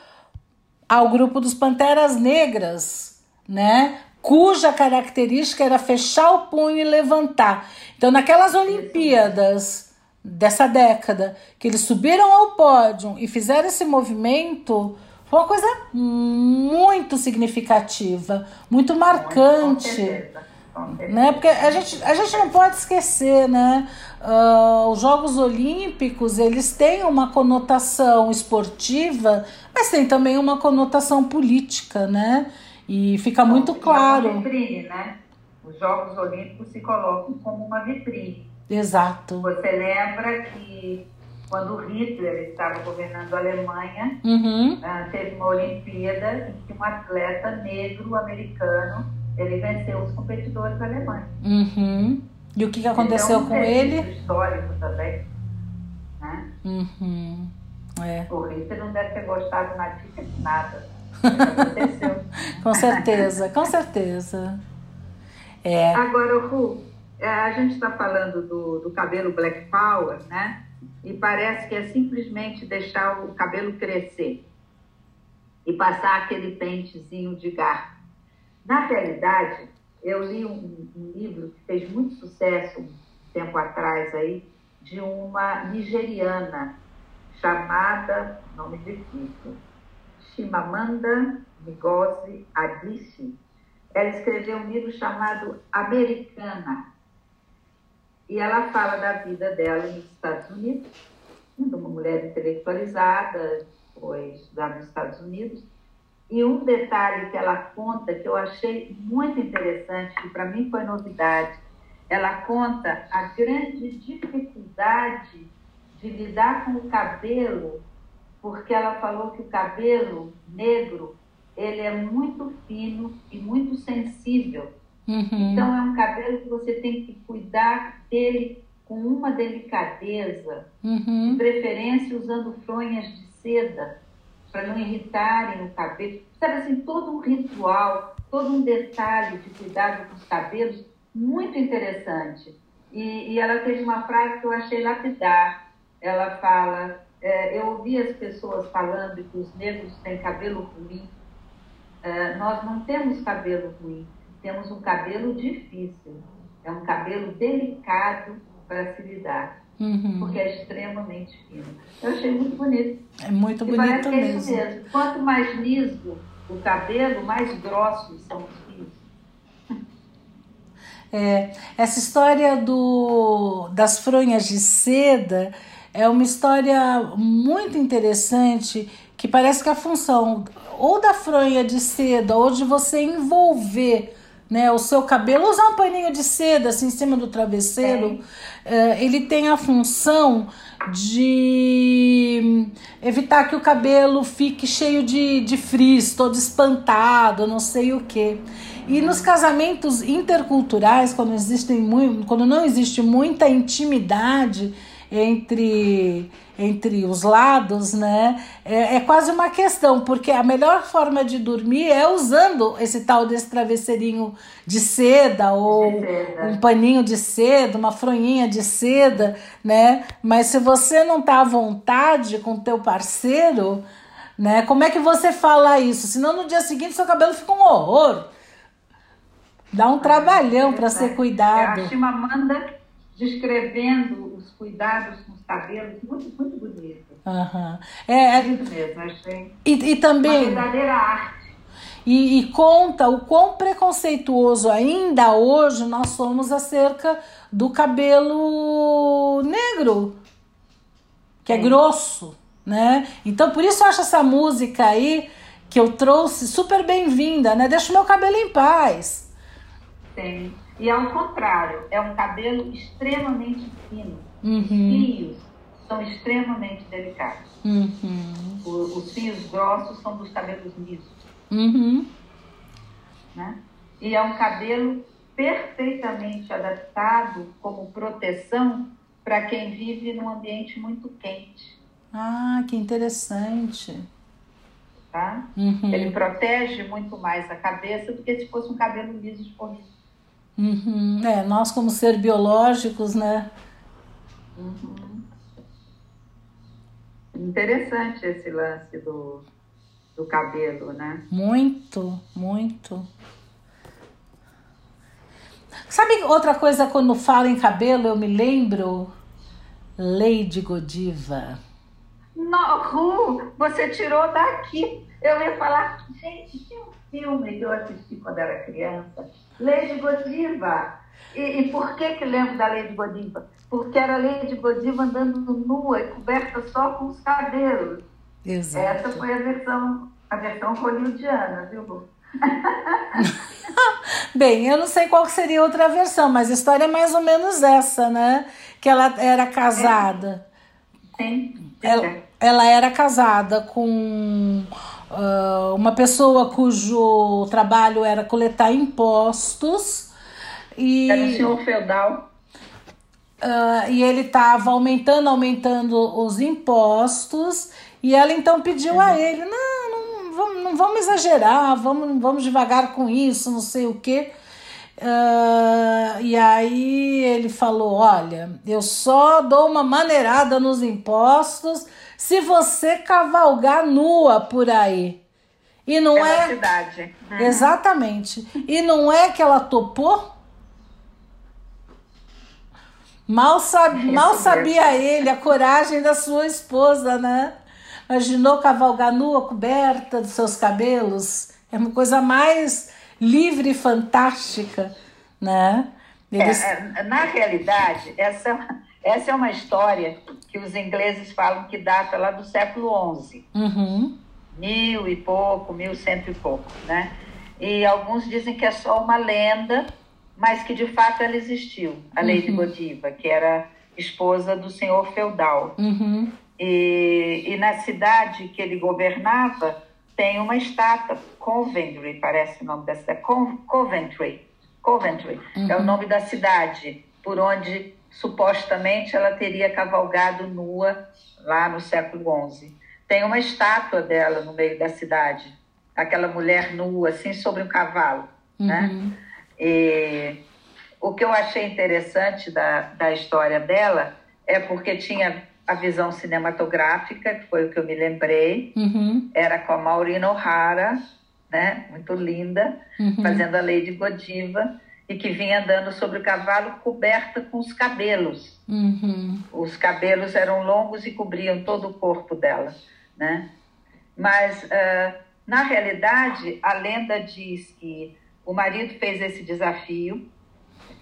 ao grupo dos Panteras Negras, né? Cuja característica era fechar o punho e levantar. Então, naquelas Olimpíadas dessa década, que eles subiram ao pódio e fizeram esse movimento, foi uma coisa muito significativa, muito marcante. Né? Porque a gente, a gente não pode esquecer, né? Uh, os Jogos Olímpicos eles têm uma conotação esportiva, mas tem também uma conotação política, né? E fica Bom, muito claro. É uma vitrine, né? Os Jogos Olímpicos se colocam como uma vitrine. Exato. Você lembra que quando Hitler estava governando a Alemanha, uhum. uh, teve uma Olimpíada em que um atleta negro americano ele venceu os competidores alemães. Uhum. E o que, que aconteceu então, com ele? histórico também. Né? Uhum. É. O Hitler não deve ter gostado nada de nada. aconteceu. com certeza, com certeza. É. Agora, Ru, é, a gente está falando do, do cabelo Black Power, né? E parece que é simplesmente deixar o cabelo crescer e passar aquele pentezinho de garfo. Na realidade, eu li um, um, livro que fez muito sucesso um tempo atrás aí, de uma nigeriana chamada, nome difícil, Chimamanda Ngozi Adichie. Ela escreveu um livro chamado Americana. E ela fala da vida dela nos Estados Unidos, sendo uma mulher intelectualizada, foi estudar nos Estados Unidos, e um detalhe que ela conta, que eu achei muito interessante, que para mim foi novidade, ela conta a grande dificuldade de lidar com o cabelo, porque ela falou que o cabelo negro ele é muito fino e muito sensível. Uhum. Então é um cabelo que você tem que cuidar dele com uma delicadeza, uhum. de preferência usando fronhas de seda para não irritarem o cabelo. Sabe assim, todo um ritual, todo um detalhe de cuidado com os cabelos, muito interessante. E, e ela teve uma frase que eu achei lapidar. Ela fala: é, Eu ouvi as pessoas falando que os negros têm cabelo ruim. É, nós não temos cabelo ruim, temos um cabelo difícil. É um cabelo delicado para se lidar uhum. porque é extremamente fino. Eu achei muito bonito. É muito e bonito que mesmo. É mesmo. Quanto mais liso o cabelo, mais grossos são os fios. É, essa história do, das fronhas de seda é uma história muito interessante que parece que a função ou da fronha de seda ou de você envolver né, o seu cabelo, usar um paninho de seda assim em cima do travesseiro, é. ele tem a função de evitar que o cabelo fique cheio de, de frizz, todo espantado, não sei o que. E nos casamentos interculturais, quando, existem muito, quando não existe muita intimidade entre entre os lados, né? É, é, quase uma questão, porque a melhor forma de dormir é usando esse tal desse travesseirinho de seda ou De seda. um paninho de seda, uma fronhinha de seda, né? Mas se você não tá à vontade com o teu parceiro, né? Como é que você fala isso? Senão no dia seguinte seu cabelo fica um horror. Dá um trabalhão para ser cuidado. É a Chimamanda descrevendo os cuidados com os cabelos, muito, muito bonito. Aham. É, é, Muito mesmo, achei e, e uma também verdadeira arte. e, e conta o quão preconceituoso ainda hoje nós somos acerca do cabelo negro, que é Sim. grosso, né? Então por isso eu acho essa música aí que eu trouxe super bem-vinda, né? Deixa o meu cabelo em paz. Tem. E ao contrário, é um cabelo extremamente fino. Os Uhum, fios são extremamente delicados. uhum, O- os fios grossos são dos cabelos lisos. uhum. né? E é um cabelo perfeitamente adaptado como proteção para quem vive num ambiente muito quente. Ah, que interessante. Tá? Uhum. Ele protege muito mais a cabeça do que se fosse um cabelo liso escorrido. Uhum. É, nós como ser biológicos, né? Uhum. Interessante esse lance do, do cabelo, né? Muito, muito. Sabe outra coisa quando fala em cabelo, eu me lembro? Lady Godiva. No, Ru, você tirou daqui. Eu ia falar, gente, tinha um filme que eu assisti quando era criança, Lady Godiva. E, e por que que lembro da Lady Godiva? Porque era a Lady Godiva andando nua e coberta só com os cabelos. Exato. Essa foi a versão, a versão hollywoodiana, viu? Bem, eu não sei qual seria outra versão, mas a história é mais ou menos essa, né? Que ela era casada. Sim. Ela, ela era casada com ah, uma pessoa cujo trabalho era coletar impostos e, Era o senhor feudal. ah, e ele estava aumentando, aumentando os impostos e ela então pediu a ele, não, não vamos, não vamos exagerar, vamos, vamos devagar com isso, não sei o quê. Ah, e aí ele falou: Olha, eu só dou uma maneirada nos impostos se você cavalgar nua por aí. E não é. Uhum. Exatamente. E não é que ela topou? Mal, sab... Isso Mal mesmo. sabia ele a coragem da sua esposa, né? Imaginou cavalgar nua, coberta dos seus cabelos? É uma coisa mais livre e fantástica, né? Eles... É, é, na realidade, essa, essa é uma história que os ingleses falam que data lá do século XI. Uhum. mil e pouco, mil cento e pouco, né? E alguns dizem que é só uma lenda, mas que de fato ela existiu, a Lady Godiva, que era esposa do senhor feudal. Uhum. E, e na cidade que ele governava tem uma estátua, Coventry, parece o nome cidade, Co- Coventry, Coventry é o nome da cidade por onde supostamente ela teria cavalgado nua lá no século XI. Tem uma estátua dela no meio da cidade, aquela mulher nua assim sobre um cavalo, né? E o que eu achei interessante da, da história dela é porque tinha a visão cinematográfica, que foi o que eu me lembrei, Uhum. era com a Maureen O'Hara, né? muito linda, Uhum. fazendo a Lady Godiva, e que vinha andando sobre o cavalo coberta com os cabelos. Uhum. Os cabelos eram longos e cobriam todo o corpo dela, né? Mas, ah, na realidade, a lenda diz que o marido fez esse desafio.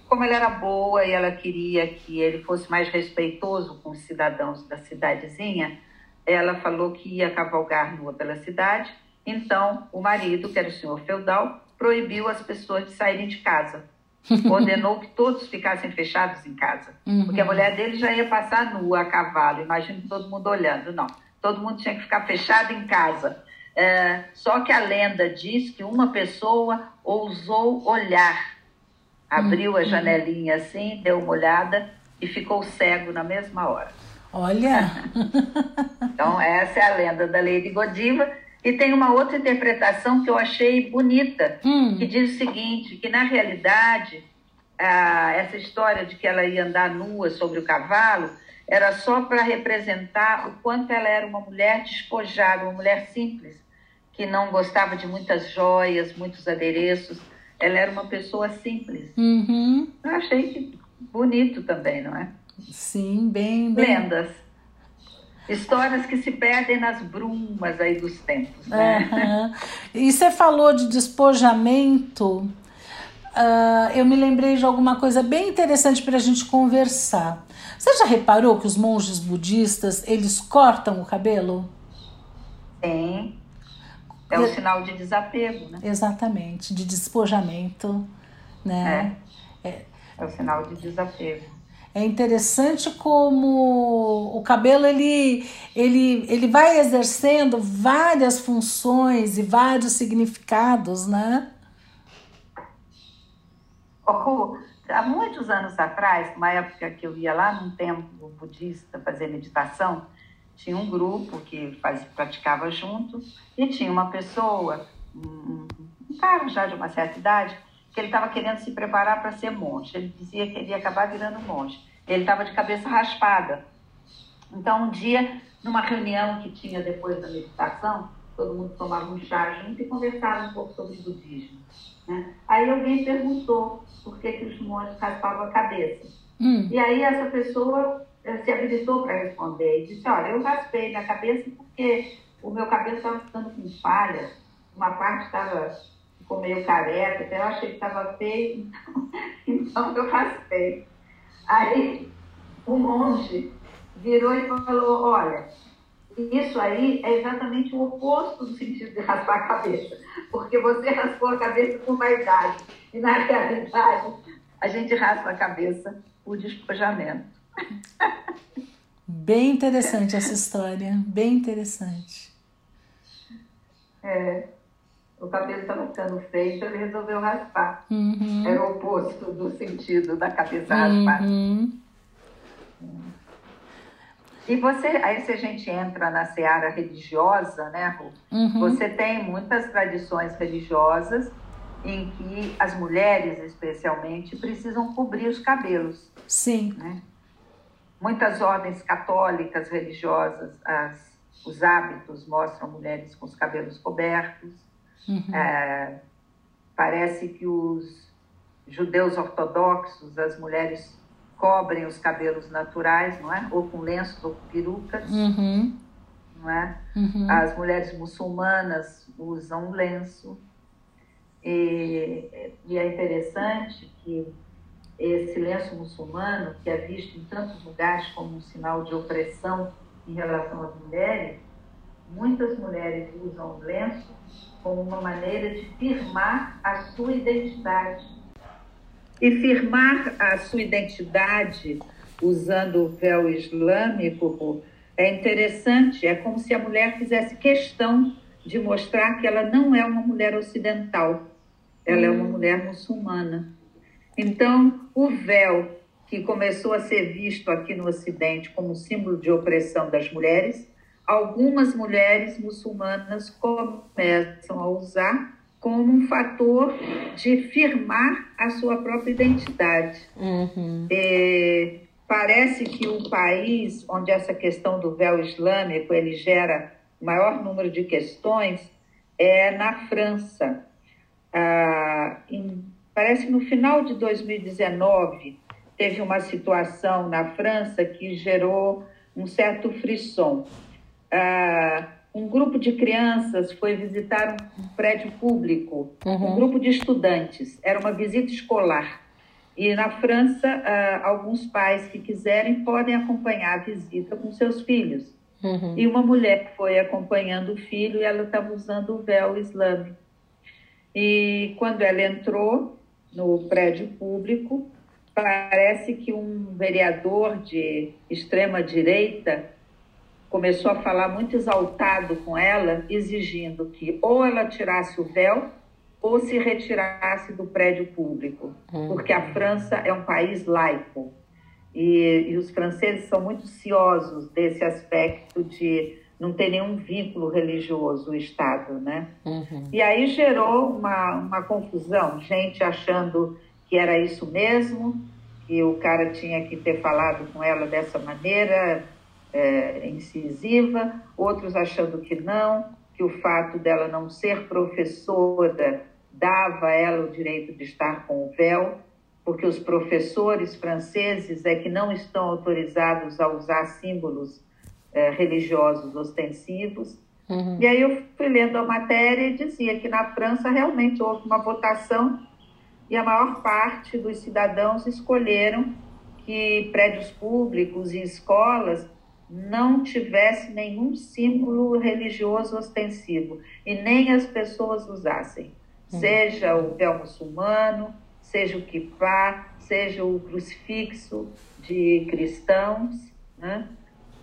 Como ela era boa e ela queria que ele fosse mais respeitoso com os cidadãos da cidadezinha, ela falou que ia cavalgar nua pela cidade. Então, o marido, que era o senhor feudal, proibiu as pessoas de saírem de casa. Ordenou que todos ficassem fechados em casa. Porque a mulher dele já ia passar nua a cavalo. Imagina todo mundo olhando. Não, todo mundo tinha que ficar fechado em casa. É, só que a lenda diz que uma pessoa ousou olhar. Abriu a janelinha assim, deu uma olhada e ficou cego na mesma hora. Olha. Então, essa é a lenda da Lady Godiva. E tem uma outra interpretação que eu achei bonita, Hum. que diz o seguinte, que na realidade, ah, essa história de que ela ia andar nua sobre o cavalo era só para representar o quanto ela era uma mulher despojada, uma mulher simples, que não gostava de muitas joias, muitos adereços. Ela era uma pessoa simples. Uhum. Eu achei que bonito também, não é? Sim, bem, bem. lendas. Histórias que se perdem nas brumas aí dos tempos, né? Aham. E você falou de despojamento. ah, eu me lembrei de alguma coisa bem interessante para a gente conversar. Você já reparou que os monges budistas eles cortam o cabelo? Sim. É um sinal de desapego, né? Exatamente, de despojamento, né? É o sinal de desapego. É interessante como o cabelo ele, ele, ele vai exercendo várias funções e vários significados, né? há muitos anos atrás, uma época que eu ia lá num templo budista fazer meditação, tinha um grupo que faz, praticava junto e tinha uma pessoa, um, um cara já de uma certa idade, que ele estava querendo se preparar para ser monge. Ele dizia que ele ia acabar virando monge. Ele estava de cabeça raspada. Então, um dia, numa reunião que tinha depois da meditação, todo mundo tomava um chá junto e conversava um pouco sobre budismo. Né? Aí alguém perguntou por que, que os monges raspavam a cabeça. Hum. E aí essa pessoa eh, se habilitou para responder e disse, olha, eu raspei minha cabeça porque o meu cabelo estava ficando com falha, uma parte estava ficou meio careca, até eu achei que estava feio, então, então eu raspei. Aí o monge virou e falou, olha, isso aí é exatamente o oposto do sentido de raspar a cabeça, porque você raspou a cabeça com vaidade, e na realidade a gente raspa a cabeça por despojamento. Bem interessante essa história, bem interessante. É, o cabelo estava ficando feio, então ele resolveu raspar. Uhum. Era o oposto do sentido da cabeça uhum. raspada. E você, aí se a gente entra na seara religiosa, né, uhum. você tem muitas tradições religiosas em que as mulheres, especialmente, precisam cobrir os cabelos. Sim. Né? Muitas ordens católicas religiosas, as, os hábitos mostram mulheres com os cabelos cobertos. Uhum. É, parece que os judeus ortodoxos, as mulheres cobrem os cabelos naturais, não é? Ou com lenços ou com perucas, uhum. não é? Uhum. As mulheres muçulmanas usam lenço. E, e é interessante que esse lenço muçulmano, que é visto em tantos lugares como um sinal de opressão em relação às mulheres, muitas mulheres usam o lenço como uma maneira de firmar a sua identidade e firmar a sua identidade usando o véu islâmico é interessante, é como se a mulher fizesse questão de mostrar que ela não é uma mulher ocidental, ela hum. é uma hum. mulher muçulmana. Então, o véu, que começou a ser visto aqui no Ocidente como símbolo de opressão das mulheres, algumas mulheres muçulmanas começam a usar como um fator de firmar a sua própria identidade. Uhum. É, parece que o país onde essa questão do véu islâmico ele gera maior número de questões é na França. Ah, em, parece que no final de 2019 teve uma situação na França que gerou um certo frisson. Ah, um grupo de crianças foi visitar um prédio público, uhum. um grupo de estudantes, era uma visita escolar. E na França, uh, alguns pais que quiserem podem acompanhar a visita com seus filhos. Uhum. E uma mulher foi acompanhando o filho e ela estava usando o véu islâmico. E quando ela entrou no prédio público, parece que um vereador de extrema direita começou a falar muito exaltado com ela, exigindo que ou ela tirasse o véu ou se retirasse do prédio público, uhum. porque a França é um país laico e, e, os franceses são muito ciosos desse aspecto de não ter nenhum vínculo religioso o Estado, né? Uhum. E aí gerou uma, uma confusão, gente achando que era isso mesmo, que o cara tinha que ter falado com ela dessa maneira, é, incisiva, outros achando que não, que o fato dela não ser professora dava a ela o direito de estar com o véu, porque os professores franceses é que não estão autorizados a usar símbolos é, religiosos ostensivos. Uhum. E aí eu fui lendo a matéria e dizia que na França realmente houve uma votação e a maior parte dos cidadãos escolheram que prédios públicos e escolas não tivesse nenhum símbolo religioso ostensivo e nem as pessoas usassem, hum. seja o véu muçulmano, seja o kippah, seja o crucifixo de cristãos. Né?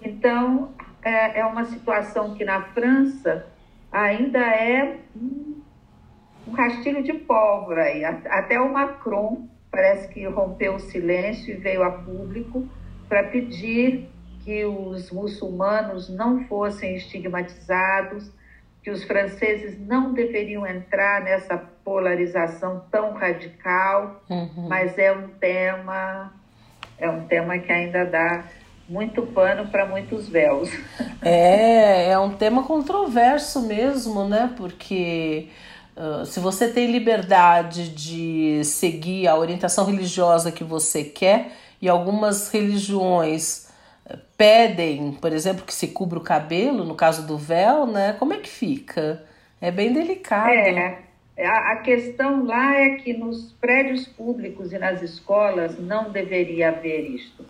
Então, é, é, uma situação que na França ainda é um, rastilho de pólvora. Até o Macron parece que rompeu o silêncio e veio a público para pedir que os muçulmanos não fossem estigmatizados, que os franceses não deveriam entrar nessa polarização tão radical, uhum. mas é um tema é um tema que ainda dá muito pano para muitos véus. É, é um tema controverso mesmo, né? Porque uh, se você tem liberdade de seguir a orientação religiosa que você quer, e algumas religiões pedem, por exemplo, que se cubra o cabelo, no caso do véu, né? Como é que fica? É bem delicado. É, a questão lá é que nos prédios públicos e nas escolas não deveria haver isto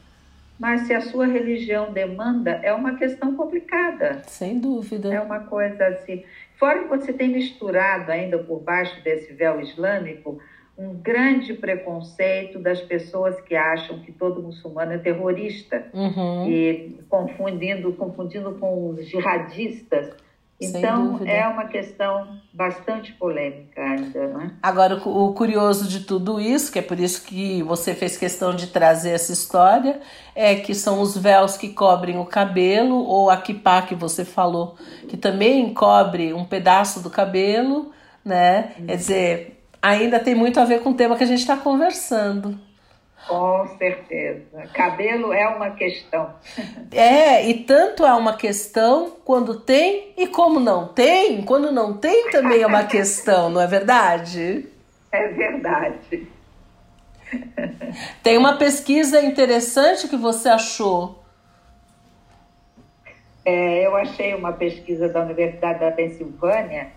mas se a sua religião demanda, é uma questão complicada. Sem dúvida. É uma coisa assim. Fora que você tem misturado ainda por baixo desse véu islâmico um grande preconceito das pessoas que acham que todo muçulmano é terrorista uhum. e confundindo confundindo com os jihadistas então, é uma questão bastante polêmica ainda, não é? Agora, o curioso de tudo isso, que é por isso que você fez questão de trazer essa história, é que são os véus que cobrem o cabelo, ou a kippah que você falou, que também cobre um pedaço do cabelo, né? Quer dizer, ainda tem muito a ver com o tema que a gente está conversando. Com certeza. Cabelo é uma questão. É, e tanto é uma questão quando tem e como não tem. Quando não tem também é uma questão, não é verdade? É verdade. Tem uma pesquisa interessante que você achou. É, eu achei uma pesquisa da Universidade da Pensilvânia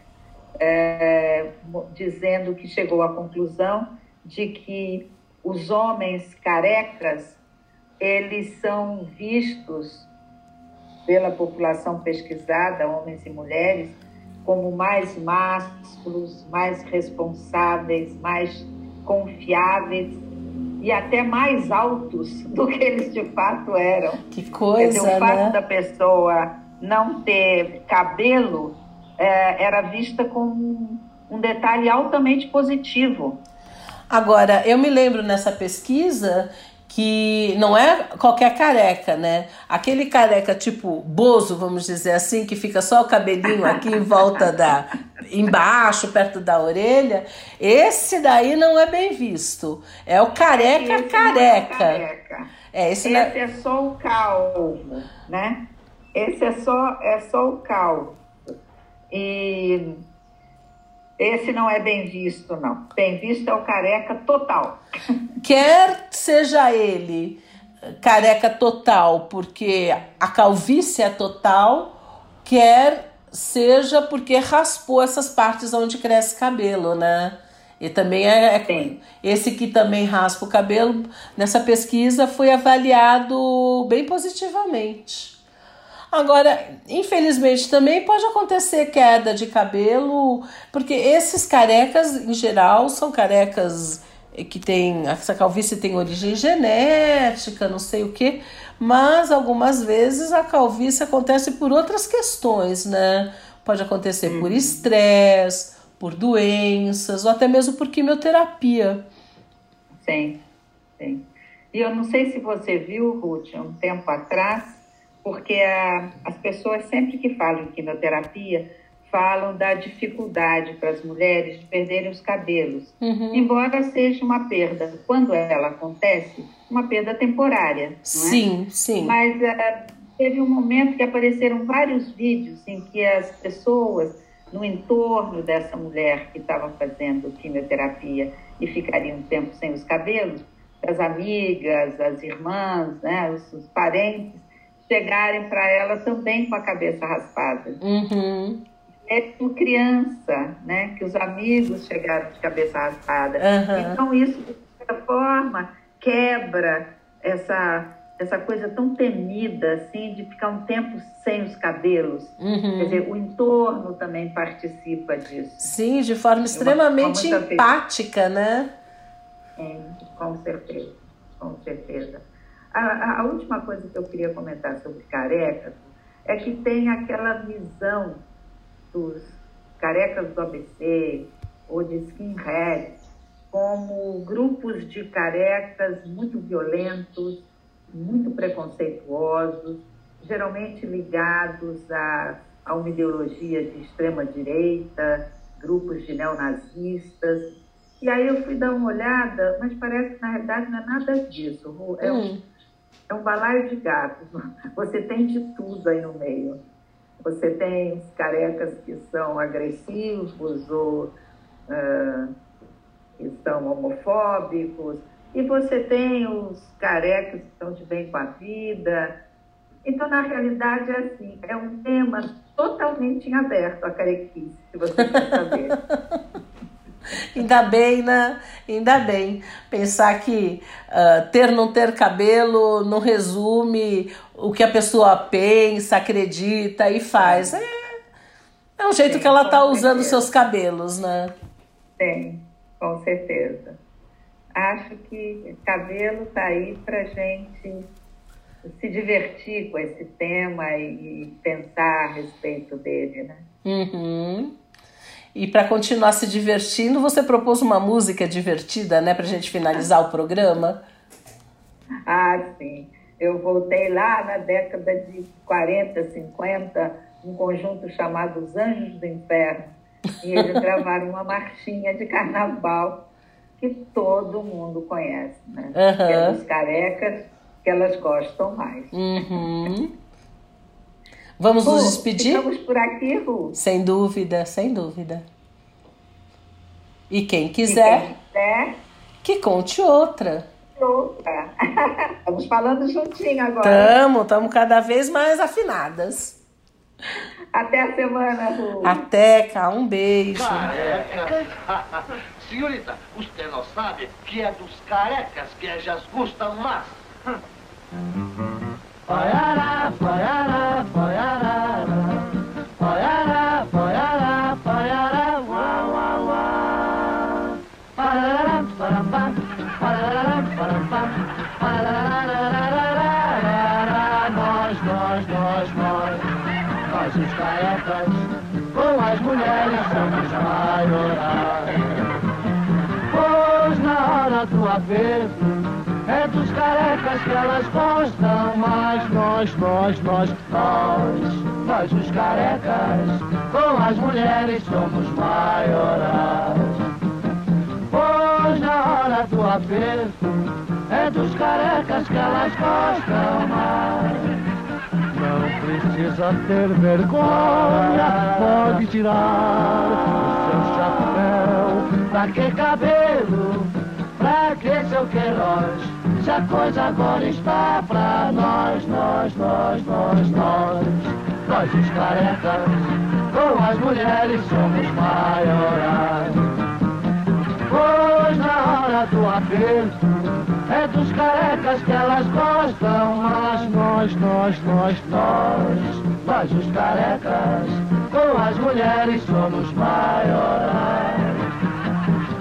é, dizendo que chegou à conclusão de que os homens carecas, eles são vistos pela população pesquisada, homens e mulheres, como mais másculos, mais responsáveis, mais confiáveis e até mais altos do que eles de fato eram. Que coisa, dizer, o fato né? da pessoa não ter cabelo é, era vista como um detalhe altamente positivo. Agora, eu me lembro nessa pesquisa que não é qualquer careca, né? Aquele careca tipo bozo, vamos dizer assim, que fica só o cabelinho aqui em volta da embaixo, perto da orelha, esse daí não é bem visto. É o careca esse careca. É, careca. é esse, esse é... é só o calvo, né? Esse é só é só o calvo. E esse não é bem visto, não. Bem visto é o careca total. Quer seja ele careca total porque a calvície é total, quer seja porque raspou essas partes onde cresce cabelo, né? E também é, é esse que também raspa o cabelo, nessa pesquisa foi avaliado bem positivamente. Agora, infelizmente, também pode acontecer queda de cabelo, porque esses carecas, em geral, são carecas que tem essa calvície tem origem genética, não sei o que, mas algumas vezes a calvície acontece por outras questões, né? Pode acontecer por uhum. estresse, por doenças, ou até mesmo por quimioterapia. Sim, sim. E eu não sei se você viu, Ruth, um tempo atrás, porque a, as pessoas sempre que falam em quimioterapia falam da dificuldade para as mulheres de perderem os cabelos, uhum. embora seja uma perda, quando ela acontece, uma perda temporária. É? Sim, sim. Mas uh, teve um momento que apareceram vários vídeos em que as pessoas no entorno dessa mulher que estava fazendo quimioterapia e ficaria um tempo sem os cabelos, as amigas, as irmãs, né, os, os parentes, chegarem para ela também com a cabeça raspada. Uhum. É como criança, né? Que os amigos chegaram de cabeça raspada. Uhum. Então, isso, de certa forma, quebra essa, essa coisa tão temida, assim, de ficar um tempo sem os cabelos. Uhum. Quer dizer, o entorno também participa disso. Sim, de forma extremamente empática, né? É, com certeza, com certeza. A, a, última coisa que eu queria comentar sobre carecas é que tem aquela visão dos carecas do ABC ou de skinhead como grupos de carecas muito violentos, muito preconceituosos, geralmente ligados a, a uma ideologia de extrema-direita, grupos de neonazistas. E aí eu fui dar uma olhada, mas parece que na realidade não é nada disso. É um, Hum. É um balaio de gatos. Você tem de tudo aí no meio. Você tem os carecas que são agressivos ou ah, que são homofóbicos, e você tem os carecas que estão de bem com a vida. Então, na realidade, é assim, é um tema totalmente em aberto a carequice, se você quer saber. Ainda bem, né? Ainda bem. Pensar que ah, ter não ter cabelo não resume o que a pessoa pensa, acredita e faz. É, é um jeito Sim, que ela tá usando certeza. seus cabelos, né? Tem, com certeza. Acho que cabelo está aí para gente se divertir com esse tema e, e pensar a respeito dele, né? Uhum. E para continuar se divertindo, você propôs uma música divertida, né, pra gente finalizar o programa? Ah, sim. Eu voltei lá na década de 40, 50, um conjunto chamado Os Anjos do Inferno. E eles gravaram uma marchinha de carnaval que todo mundo conhece, né? Aham. Que é dos carecas que elas gostam mais. Uhum. Vamos nos despedir? Ficamos por aqui, Ru. Sem dúvida, sem dúvida. E quem E quiser, quem quiser, que conte outra. outra. Estamos falando juntinho agora. Tamo, tamo cada vez mais afinadas. Até a semana, Ru. Até cá, um beijo. Senhorita, usted não sabe que é dos carecas que ellas gustam mais. Pois na hora do aperto dos carecas que elas gostam, mas nós, nós, nós, nós, nós os carecas, com as mulheres somos maiorais. Pois na hora do aperto é dos carecas que elas gostam mais. Não precisa ter vergonha, pode tirar o seu chapéu. Pra que cabelo? Pra que seu queiroz? Se a coisa agora está pra nós, nós, nós, nós, nós. Nós os carecas, com as mulheres somos maiorais. Pois na hora do aperto é dos carecas que elas gostam, mas nós, nós, nós, nós, nós os carecas, com as mulheres somos maiorais.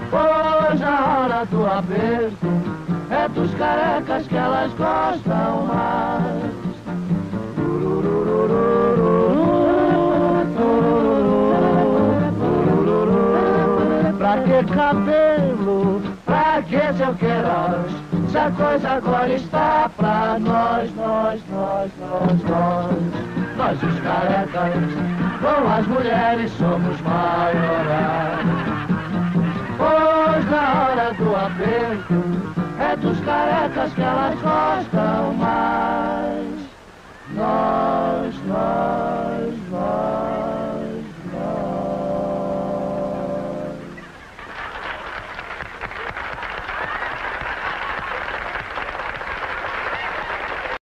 Pois na hora do aperto é dos carecas que elas gostam mais. Pra que cabelo? Pra que seu queiroz? Se a coisa agora está pra nós, nós, nós, nós, nós. Nós os carecas, com as mulheres somos maiorais. Pois na hora do aperto dos carecas que elas gostam mais. Nós, nós, nós.